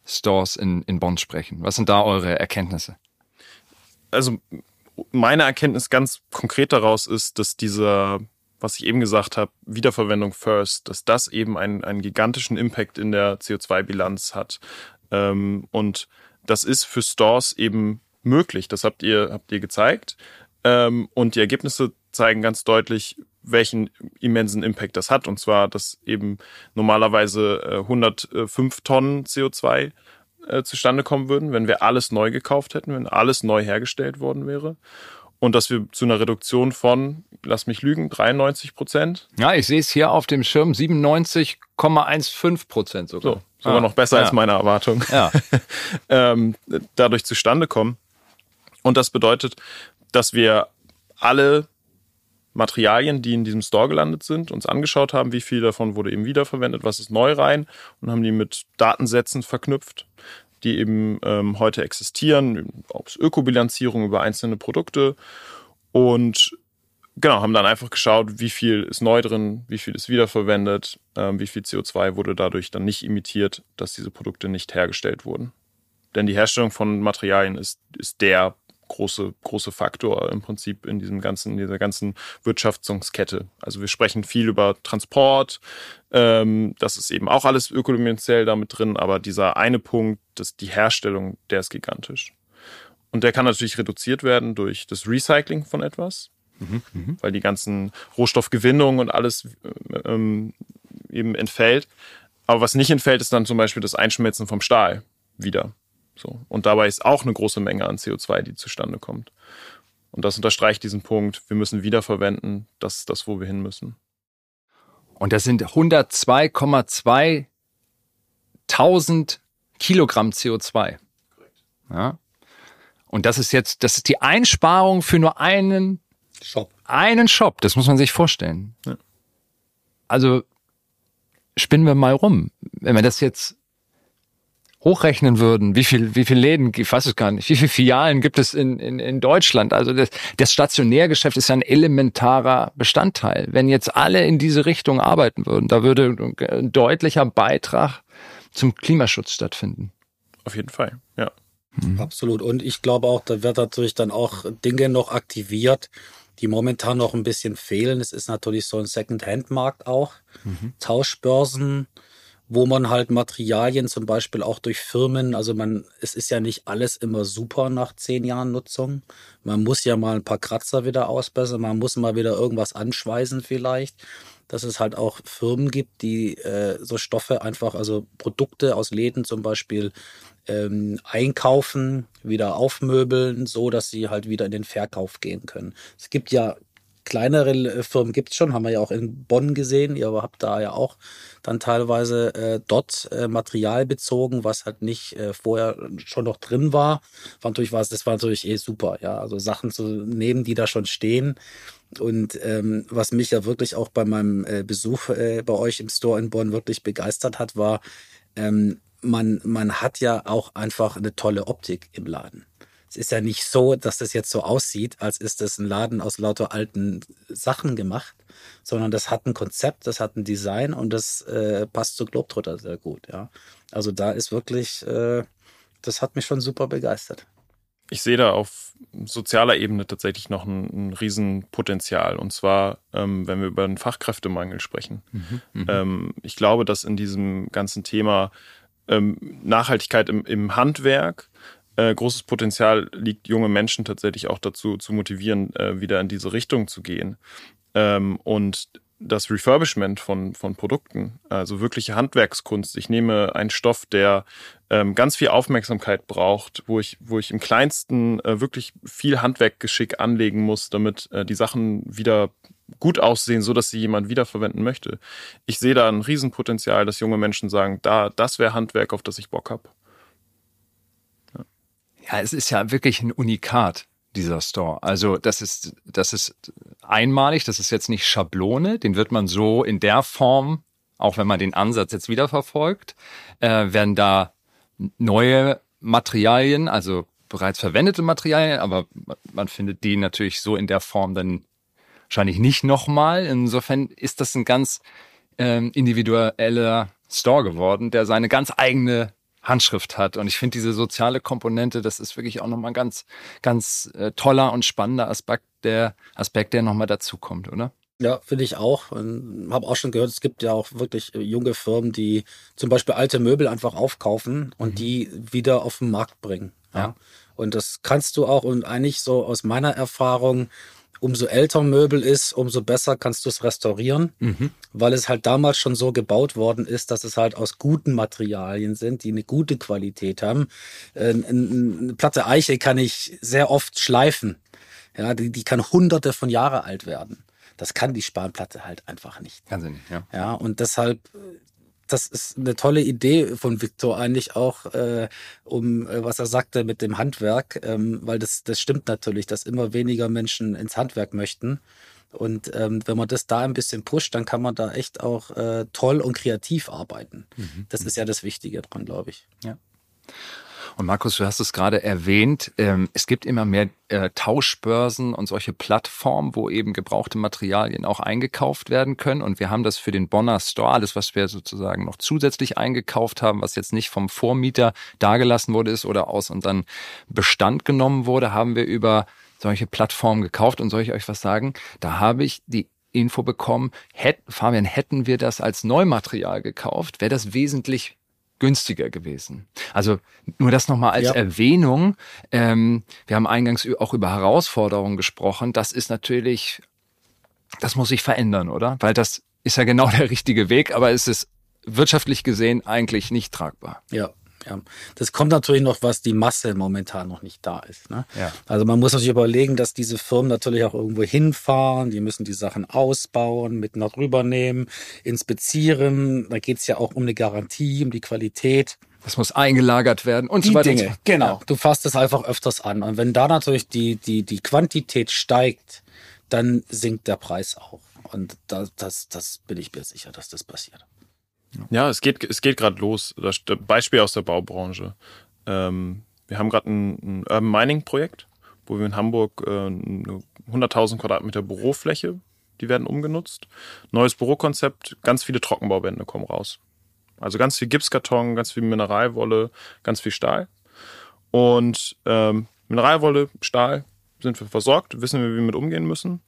Stores in, in Bonn sprechen. Was sind da eure Erkenntnisse? Also meine Erkenntnis ganz konkret daraus ist, dass dieser, was ich eben gesagt habe, Wiederverwendung first, dass das eben einen, einen gigantischen Impact in der CO2-Bilanz hat. Ähm, und das ist für Stores eben möglich. Das habt ihr, habt ihr gezeigt. Ähm, und die Ergebnisse zeigen ganz deutlich, welchen immensen Impact das hat. Und zwar, dass eben normalerweise 105 äh, Tonnen CO2 äh, zustande kommen würden, wenn wir alles neu gekauft hätten, wenn alles neu hergestellt worden wäre. Und dass wir zu einer Reduktion von, lass mich lügen, 93 Prozent. Ja, ich sehe es hier auf dem Schirm, 97,15 Prozent sogar. So, sogar ah, noch besser ja. als meine Erwartung. Ja. ähm, dadurch zustande kommen. Und das bedeutet, dass wir alle Materialien, die in diesem Store gelandet sind, uns angeschaut haben, wie viel davon wurde eben wiederverwendet, was ist neu rein und haben die mit Datensätzen verknüpft, die eben ähm, heute existieren, ob es Ökobilanzierung über einzelne Produkte und genau, haben dann einfach geschaut, wie viel ist neu drin, wie viel ist wiederverwendet, ähm, wie viel CO2 wurde dadurch dann nicht imitiert, dass diese Produkte nicht hergestellt wurden. Denn die Herstellung von Materialien ist, ist der große, große Faktor im Prinzip in diesem ganzen, in dieser ganzen Wirtschaftungskette. Also wir sprechen viel über Transport, ähm, das ist eben auch alles ökonomisch damit drin, aber dieser eine Punkt, das, die Herstellung, der ist gigantisch. Und der kann natürlich reduziert werden durch das Recycling von etwas, mhm, mhm. weil die ganzen Rohstoffgewinnung und alles ähm, eben entfällt. Aber was nicht entfällt, ist dann zum Beispiel das Einschmelzen vom Stahl wieder. So. Und dabei ist auch eine große Menge an CO2, die zustande kommt. Und das unterstreicht diesen Punkt, wir müssen wiederverwenden, das ist das, wo wir hin müssen. Und das sind 102,2 1000 Kilogramm CO2. Ja. Und das ist jetzt, das ist die Einsparung für nur einen Shop. Einen Shop, das muss man sich vorstellen. Ja. Also spinnen wir mal rum. Wenn wir das jetzt hochrechnen würden, wie viel, wie viel Läden, ich weiß es gar nicht, wie viele Filialen gibt es in, in, in Deutschland? Also das, das Stationärgeschäft ist ja ein elementarer Bestandteil. Wenn jetzt alle in diese Richtung arbeiten würden, da würde ein deutlicher Beitrag zum Klimaschutz stattfinden. Auf jeden Fall, ja. Mhm. Absolut. Und ich glaube auch, da wird natürlich dann auch Dinge noch aktiviert, die momentan noch ein bisschen fehlen. Es ist natürlich so ein Second-Hand-Markt auch, mhm. Tauschbörsen, wo man halt Materialien zum Beispiel auch durch Firmen, also man, es ist ja nicht alles immer super nach zehn Jahren Nutzung. Man muss ja mal ein paar Kratzer wieder ausbessern, man muss mal wieder irgendwas anschweißen vielleicht. Dass es halt auch Firmen gibt, die äh, so Stoffe einfach, also Produkte aus Läden zum Beispiel ähm, einkaufen, wieder aufmöbeln, so dass sie halt wieder in den Verkauf gehen können. Es gibt ja kleinere äh, Firmen gibt es schon, haben wir ja auch in Bonn gesehen. Ihr habt da ja auch dann teilweise äh, dort äh, Material bezogen, was halt nicht äh, vorher schon noch drin war. war natürlich was, das war natürlich eh super, ja. Also Sachen zu nehmen, die da schon stehen. Und ähm, was mich ja wirklich auch bei meinem äh, Besuch äh, bei euch im Store in Bonn wirklich begeistert hat, war, ähm, man, man hat ja auch einfach eine tolle Optik im Laden es ist ja nicht so, dass das jetzt so aussieht, als ist das ein Laden aus lauter alten Sachen gemacht, sondern das hat ein Konzept, das hat ein Design und das äh, passt zu Globetrotter sehr gut. Ja, also da ist wirklich, äh, das hat mich schon super begeistert. Ich sehe da auf sozialer Ebene tatsächlich noch ein, ein Riesenpotenzial. Und zwar, ähm, wenn wir über den Fachkräftemangel sprechen. Mhm, mhm. ähm, ich glaube, dass in diesem ganzen Thema ähm, Nachhaltigkeit im, im Handwerk äh, großes Potenzial liegt, junge Menschen tatsächlich auch dazu zu motivieren, äh, wieder in diese Richtung zu gehen. Ähm, und das Refurbishment von, von Produkten, also wirkliche Handwerkskunst. Ich nehme einen Stoff, der ähm, ganz viel Aufmerksamkeit braucht, wo ich, wo ich im kleinsten äh, wirklich viel Handwerkgeschick anlegen muss, damit äh, die Sachen wieder gut aussehen, so dass sie jemand wiederverwenden möchte. Ich sehe da ein Riesenpotenzial, dass junge Menschen sagen, da, das wäre Handwerk, auf das ich Bock habe. Ja, es ist ja wirklich ein Unikat, dieser Store. Also das ist, das ist einmalig, das ist jetzt nicht Schablone, den wird man so in der Form, auch wenn man den Ansatz jetzt wieder verfolgt, äh, werden da neue Materialien, also bereits verwendete Materialien, aber man findet die natürlich so in der Form dann wahrscheinlich nicht nochmal. Insofern ist das ein ganz ähm, individueller Store geworden, der seine ganz eigene Handschrift hat. Und ich finde diese soziale Komponente, das ist wirklich auch nochmal ein ganz, ganz äh, toller und spannender Aspekt, der Aspekt, der nochmal dazukommt, oder? Ja, finde ich auch. Und habe auch schon gehört, es gibt ja auch wirklich äh, junge Firmen, die zum Beispiel alte Möbel einfach aufkaufen und mhm. die wieder auf den Markt bringen. Ja. ja. Und das kannst du auch und eigentlich so aus meiner Erfahrung umso älter ein Möbel ist, umso besser kannst du es restaurieren, mhm. weil es halt damals schon so gebaut worden ist, dass es halt aus guten Materialien sind, die eine gute Qualität haben. Äh, eine Platte Eiche kann ich sehr oft schleifen. Ja, die, die kann hunderte von Jahre alt werden. Das kann die Spanplatte halt einfach nicht. Kann sie nicht, ja. Ja, und deshalb das ist eine tolle Idee von Viktor eigentlich auch, äh, um äh, was er sagte mit dem Handwerk, ähm, weil das, das stimmt natürlich, dass immer weniger Menschen ins Handwerk möchten. Und ähm, wenn man das da ein bisschen pusht, dann kann man da echt auch äh, toll und kreativ arbeiten. Mhm. Das ist ja das Wichtige dran, glaube ich. Ja. Und Markus, du hast es gerade erwähnt, ähm, es gibt immer mehr äh, Tauschbörsen und solche Plattformen, wo eben gebrauchte Materialien auch eingekauft werden können. Und wir haben das für den Bonner Store, alles, was wir sozusagen noch zusätzlich eingekauft haben, was jetzt nicht vom Vormieter dagelassen wurde ist oder aus unseren Bestand genommen wurde, haben wir über solche Plattformen gekauft. Und soll ich euch was sagen? Da habe ich die Info bekommen, hätt, Fabian, hätten wir das als Neumaterial gekauft, wäre das wesentlich günstiger gewesen. Also nur das nochmal als ja. Erwähnung. Ähm, wir haben eingangs auch über Herausforderungen gesprochen. Das ist natürlich, das muss sich verändern, oder? Weil das ist ja genau der richtige Weg, aber es ist wirtschaftlich gesehen eigentlich nicht tragbar. Ja, ja. Das kommt natürlich noch, was die Masse momentan noch nicht da ist. Ne? Ja. Also man muss sich überlegen, dass diese Firmen natürlich auch irgendwo hinfahren, die müssen die Sachen ausbauen, mit nach rübernehmen, inspizieren. Da geht es ja auch um eine Garantie, um die Qualität. Das muss eingelagert werden und die so weiter. Dinge, so. genau. Ja. Du fasst es einfach öfters an. Und wenn da natürlich die, die, die Quantität steigt, dann sinkt der Preis auch. Und da, das, das bin ich mir sicher, dass das passiert. Ja, es geht, es geht gerade los. Das Beispiel aus der Baubranche. Ähm, wir haben gerade ein, ein Urban Mining Projekt, wo wir in Hamburg äh, 100.000 Quadratmeter Bürofläche, die werden umgenutzt. Neues Bürokonzept, ganz viele Trockenbauwände kommen raus. Also ganz viel Gipskarton, ganz viel Mineralwolle, ganz viel Stahl. Und ähm, Mineralwolle, Stahl sind wir versorgt, wissen wir, wie wir mit umgehen müssen.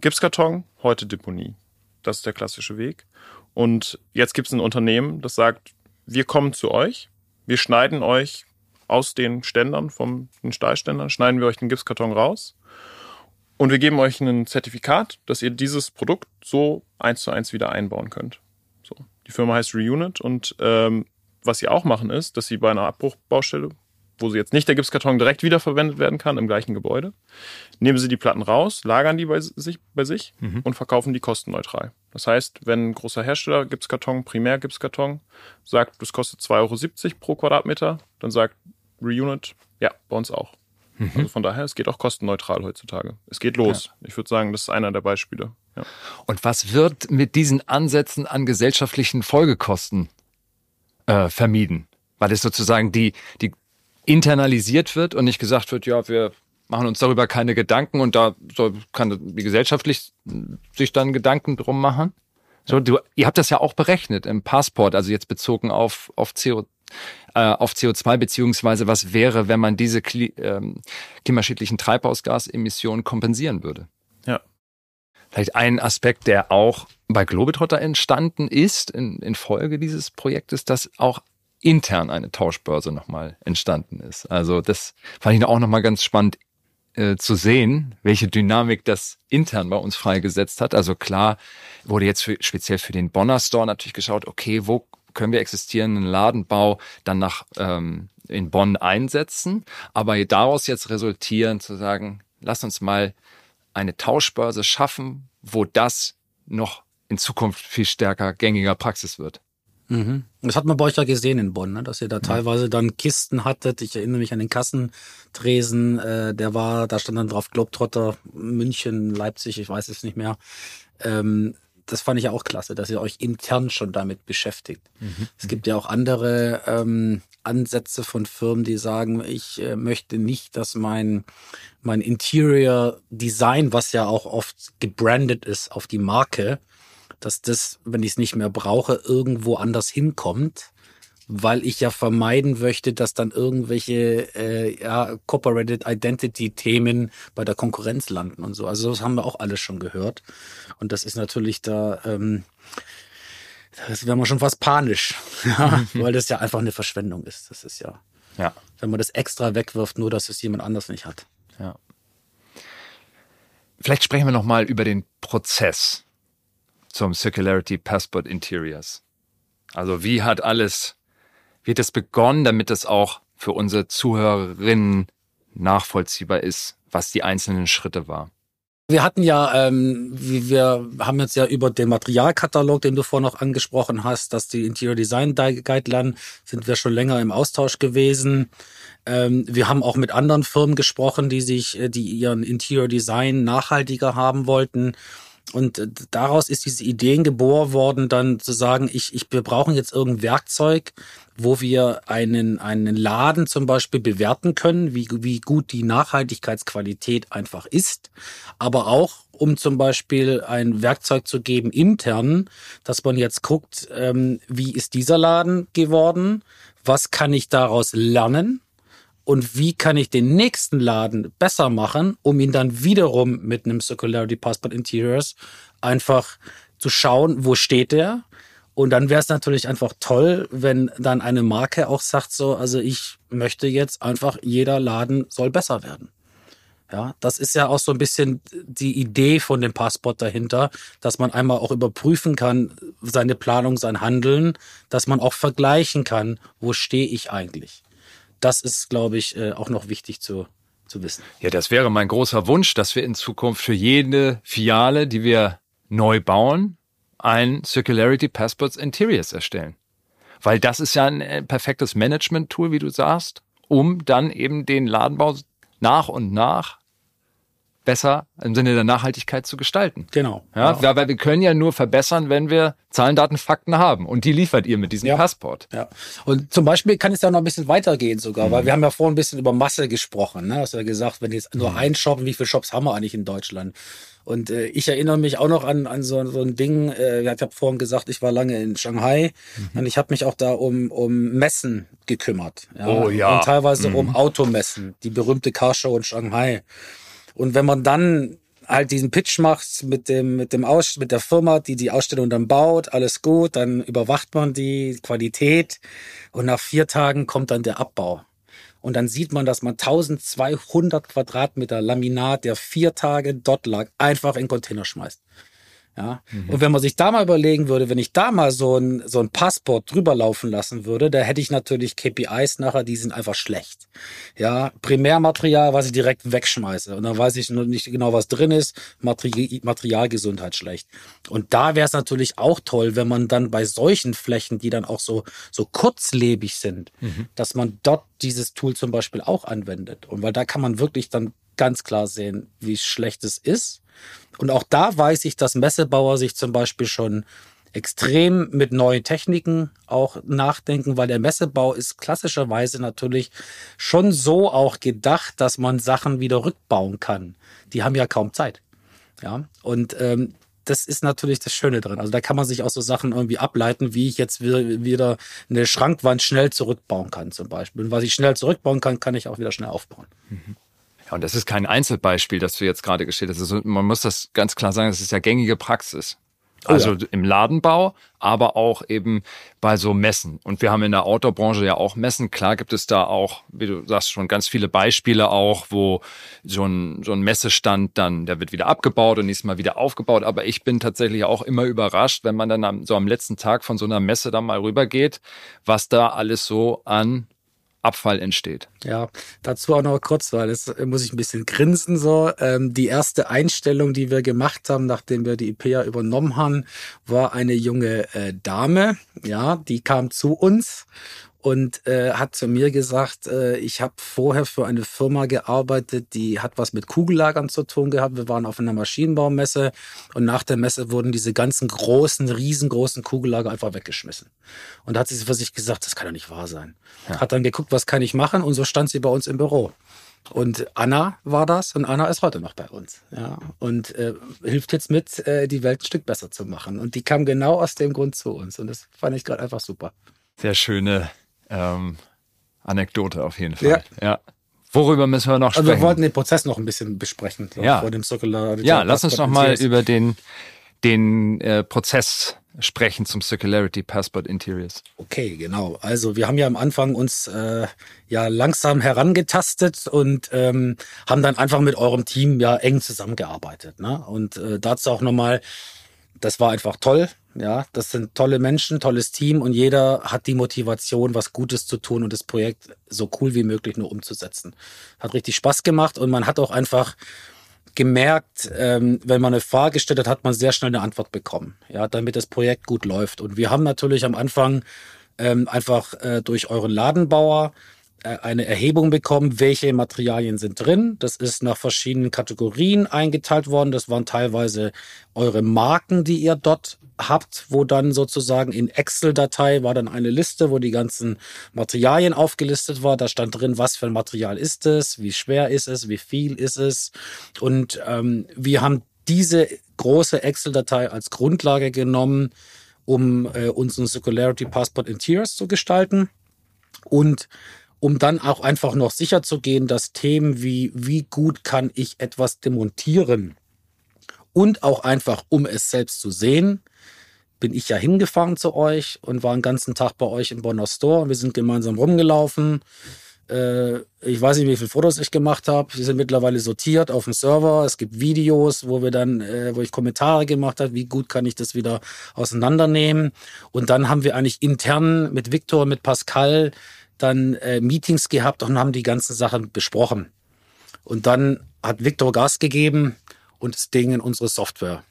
Gipskarton, heute Deponie. Das ist der klassische Weg. Und jetzt gibt es ein Unternehmen, das sagt, wir kommen zu euch, wir schneiden euch aus den Ständern, von den Stahlständern, schneiden wir euch den Gipskarton raus und wir geben euch ein Zertifikat, dass ihr dieses Produkt so eins zu eins wieder einbauen könnt. So. Die Firma heißt Reunit und ähm, was sie auch machen ist, dass sie bei einer Abbruchbaustelle, wo sie jetzt nicht der Gipskarton direkt wiederverwendet werden kann im gleichen Gebäude, nehmen sie die Platten raus, lagern die bei sich, bei sich mhm. und verkaufen die kostenneutral. Das heißt, wenn ein großer Hersteller Gipskarton, Primärgipskarton, sagt, das kostet 2,70 Euro pro Quadratmeter, dann sagt Reunit, ja, bei uns auch. Mhm. Also von daher, es geht auch kostenneutral heutzutage. Es geht los. Ja. Ich würde sagen, das ist einer der Beispiele. Ja. Und was wird mit diesen Ansätzen an gesellschaftlichen Folgekosten äh, vermieden? Weil es sozusagen die, die internalisiert wird und nicht gesagt wird, ja, wir machen uns darüber keine Gedanken und da soll, kann die gesellschaftlich sich dann Gedanken drum machen. So, du, ihr habt das ja auch berechnet im Passport, also jetzt bezogen auf, auf CO, äh, auf CO2 beziehungsweise was wäre, wenn man diese Kli ähm, klimaschädlichen Treibhausgasemissionen kompensieren würde. Ja. Vielleicht ein Aspekt, der auch bei Globetrotter entstanden ist in, in Folge dieses Projektes, dass auch intern eine Tauschbörse nochmal entstanden ist. Also das fand ich auch nochmal ganz spannend äh, zu sehen, welche Dynamik das intern bei uns freigesetzt hat. Also klar wurde jetzt für, speziell für den Bonner Store natürlich geschaut, okay, wo können wir existierenden Ladenbau dann nach ähm, in Bonn einsetzen, aber daraus jetzt resultieren zu sagen, lass uns mal eine Tauschbörse schaffen, wo das noch in Zukunft viel stärker gängiger Praxis wird. Mhm. Das hat man bei euch ja gesehen in Bonn, ne? dass ihr da teilweise dann Kisten hattet. Ich erinnere mich an den Kassentresen, äh, der war, da stand dann drauf Globetrotter, München, Leipzig, ich weiß es nicht mehr. Ähm, das fand ich ja auch klasse, dass ihr euch intern schon damit beschäftigt. Mhm. Es gibt ja auch andere ähm, Ansätze von Firmen, die sagen, ich äh, möchte nicht, dass mein, mein Interior Design, was ja auch oft gebrandet ist auf die Marke, dass das, wenn ich es nicht mehr brauche, irgendwo anders hinkommt, weil ich ja vermeiden möchte, dass dann irgendwelche äh, ja, Corporate Identity Themen bei der Konkurrenz landen und so. Also das haben wir auch alles schon gehört. Und das ist natürlich da, ähm, das wäre man schon fast panisch, ja, weil das ja einfach eine Verschwendung ist. Das ist ja, ja, wenn man das extra wegwirft, nur dass es jemand anders nicht hat. Ja. Vielleicht sprechen wir noch mal über den Prozess zum Circularity Passport Interiors. Also wie hat alles, wie hat das begonnen, damit es auch für unsere Zuhörerinnen nachvollziehbar ist, was die einzelnen Schritte waren? Wir hatten ja, ähm, wir haben jetzt ja über den Materialkatalog, den du vorhin noch angesprochen hast, dass die Interior Design Guideline sind wir schon länger im Austausch gewesen. Ähm, wir haben auch mit anderen Firmen gesprochen, die sich, äh, die ihren Interior Design nachhaltiger haben wollten. Und äh, daraus ist diese Idee geboren worden, dann zu sagen, ich, ich, wir brauchen jetzt irgendein Werkzeug, wo wir einen, einen Laden zum Beispiel bewerten können, wie, wie gut die Nachhaltigkeitsqualität einfach ist, aber auch um zum Beispiel ein Werkzeug zu geben intern, dass man jetzt guckt, ähm, wie ist dieser Laden geworden, was kann ich daraus lernen und wie kann ich den nächsten Laden besser machen, um ihn dann wiederum mit einem Circularity Passport Interiors einfach zu schauen, wo steht der. Und dann wäre es natürlich einfach toll, wenn dann eine Marke auch sagt so, also ich möchte jetzt einfach, jeder Laden soll besser werden. Ja, das ist ja auch so ein bisschen die Idee von dem Passport dahinter, dass man einmal auch überprüfen kann, seine Planung, sein Handeln, dass man auch vergleichen kann, wo stehe ich eigentlich das ist, glaube ich, äh, auch noch wichtig zu, zu wissen. Ja, das wäre mein großer Wunsch, dass wir in Zukunft für jede Filiale, die wir neu bauen, ein Circularity Passports Interiors erstellen. Weil das ist ja ein äh, perfektes Management-Tool, wie du sagst, um dann eben den Ladenbau nach und nach besser im Sinne der Nachhaltigkeit zu gestalten. Genau. Ja, ja. weil wir können ja nur verbessern, wenn wir Zahlen, Daten, Fakten haben. Und die liefert ihr mit diesem ja. Passport. Ja. Und zum Beispiel kann es ja noch ein bisschen weitergehen sogar, mhm. weil wir haben ja vorhin ein bisschen über Masse gesprochen. Ne? Hast du ja gesagt, wenn jetzt nur mhm. ein Shop, wie viele Shops haben wir eigentlich in Deutschland? Und äh, ich erinnere mich auch noch an, an so, so ein Ding, äh, ich habe vorhin gesagt, ich war lange in Shanghai mhm. und ich habe mich auch da um, um Messen gekümmert. Ja? Oh ja. Und teilweise mhm. um Automessen, die berühmte Carshow in Shanghai. Und wenn man dann halt diesen Pitch macht mit dem mit dem Aus mit der Firma, die die Ausstellung dann baut, alles gut, dann überwacht man die Qualität und nach vier Tagen kommt dann der Abbau. Und dann sieht man, dass man 1200 Quadratmeter Laminat, der vier Tage dort lag, einfach in Container schmeißt. Ja. Mhm. Und wenn man sich da mal überlegen würde, wenn ich da mal so ein, so ein Passport drüber laufen lassen würde, da hätte ich natürlich KPIs nachher, die sind einfach schlecht. Ja, Primärmaterial, was ich direkt wegschmeiße. Und dann weiß ich noch nicht genau, was drin ist. Materi Materialgesundheit schlecht. Und da wäre es natürlich auch toll, wenn man dann bei solchen Flächen, die dann auch so, so kurzlebig sind, mhm. dass man dort dieses Tool zum Beispiel auch anwendet. Und weil da kann man wirklich dann ganz klar sehen, wie schlecht es ist und auch da weiß ich, dass Messebauer sich zum Beispiel schon extrem mit neuen Techniken auch nachdenken, weil der Messebau ist klassischerweise natürlich schon so auch gedacht, dass man Sachen wieder rückbauen kann. Die haben ja kaum Zeit. Ja, und ähm, das ist natürlich das Schöne drin. Also da kann man sich auch so Sachen irgendwie ableiten, wie ich jetzt wieder eine Schrankwand schnell zurückbauen kann zum Beispiel. Und was ich schnell zurückbauen kann, kann ich auch wieder schnell aufbauen. Mhm. Und das ist kein Einzelbeispiel, das du jetzt gerade geschildert hast. Also man muss das ganz klar sagen, das ist ja gängige Praxis. Also oh ja. im Ladenbau, aber auch eben bei so Messen. Und wir haben in der Outdoor-Branche ja auch Messen. Klar gibt es da auch, wie du sagst, schon ganz viele Beispiele auch, wo so ein, so ein Messestand dann, der wird wieder abgebaut und nächstes Mal wieder aufgebaut. Aber ich bin tatsächlich auch immer überrascht, wenn man dann am, so am letzten Tag von so einer Messe dann mal rübergeht, was da alles so an Abfall entsteht. Ja, dazu auch noch kurz, weil das muss ich ein bisschen grinsen so. Ähm, die erste Einstellung, die wir gemacht haben, nachdem wir die IPA übernommen haben, war eine junge äh, Dame. Ja, die kam zu uns und äh, hat zu mir gesagt, äh, ich habe vorher für eine Firma gearbeitet, die hat was mit Kugellagern zu tun gehabt. Wir waren auf einer Maschinenbaumesse und nach der Messe wurden diese ganzen großen, riesengroßen Kugellager einfach weggeschmissen. Und da hat sie für sich gesagt, das kann doch nicht wahr sein. Ja. Hat dann geguckt, was kann ich machen und so stand sie bei uns im Büro. Und Anna war das und Anna ist heute noch bei uns. Ja, und äh, hilft jetzt mit, äh, die Welt ein Stück besser zu machen. Und die kam genau aus dem Grund zu uns. Und das fand ich gerade einfach super. Sehr schöne ähm, Anekdote auf jeden Fall. Ja. ja. Worüber müssen wir noch sprechen? Also wir wollten den Prozess noch ein bisschen besprechen. So ja. Vor dem Circular ja, lass uns noch mal über den, den äh, Prozess sprechen zum Circularity Passport Interiors. Okay, genau. Also wir haben ja am Anfang uns äh, ja langsam herangetastet und ähm, haben dann einfach mit eurem Team ja eng zusammengearbeitet. Ne? Und äh, dazu auch nochmal, das war einfach toll. Ja, das sind tolle Menschen, tolles Team und jeder hat die Motivation, was Gutes zu tun und das Projekt so cool wie möglich nur umzusetzen. Hat richtig Spaß gemacht und man hat auch einfach gemerkt, ähm, wenn man eine Frage gestellt hat, hat man sehr schnell eine Antwort bekommen, ja, damit das Projekt gut läuft. Und wir haben natürlich am Anfang ähm, einfach äh, durch euren Ladenbauer eine Erhebung bekommen, welche Materialien sind drin. Das ist nach verschiedenen Kategorien eingeteilt worden. Das waren teilweise eure Marken, die ihr dort habt, wo dann sozusagen in Excel-Datei war dann eine Liste, wo die ganzen Materialien aufgelistet war. Da stand drin, was für ein Material ist es, wie schwer ist es, wie viel ist es. Und ähm, wir haben diese große Excel-Datei als Grundlage genommen, um äh, unseren Circularity Passport in Tiers zu gestalten. Und um dann auch einfach noch sicher zu gehen, dass Themen wie, wie gut kann ich etwas demontieren und auch einfach, um es selbst zu sehen, bin ich ja hingefahren zu euch und war einen ganzen Tag bei euch im Bonner Store. Wir sind gemeinsam rumgelaufen. Äh, ich weiß nicht, wie viele Fotos ich gemacht habe. Die sind mittlerweile sortiert auf dem Server. Es gibt Videos, wo wir dann, äh, wo ich Kommentare gemacht habe, wie gut kann ich das wieder auseinandernehmen. Und dann haben wir eigentlich intern mit Viktor, mit Pascal dann äh, Meetings gehabt und haben die ganzen Sachen besprochen. Und dann hat Victor Gas gegeben und das Ding in unsere Software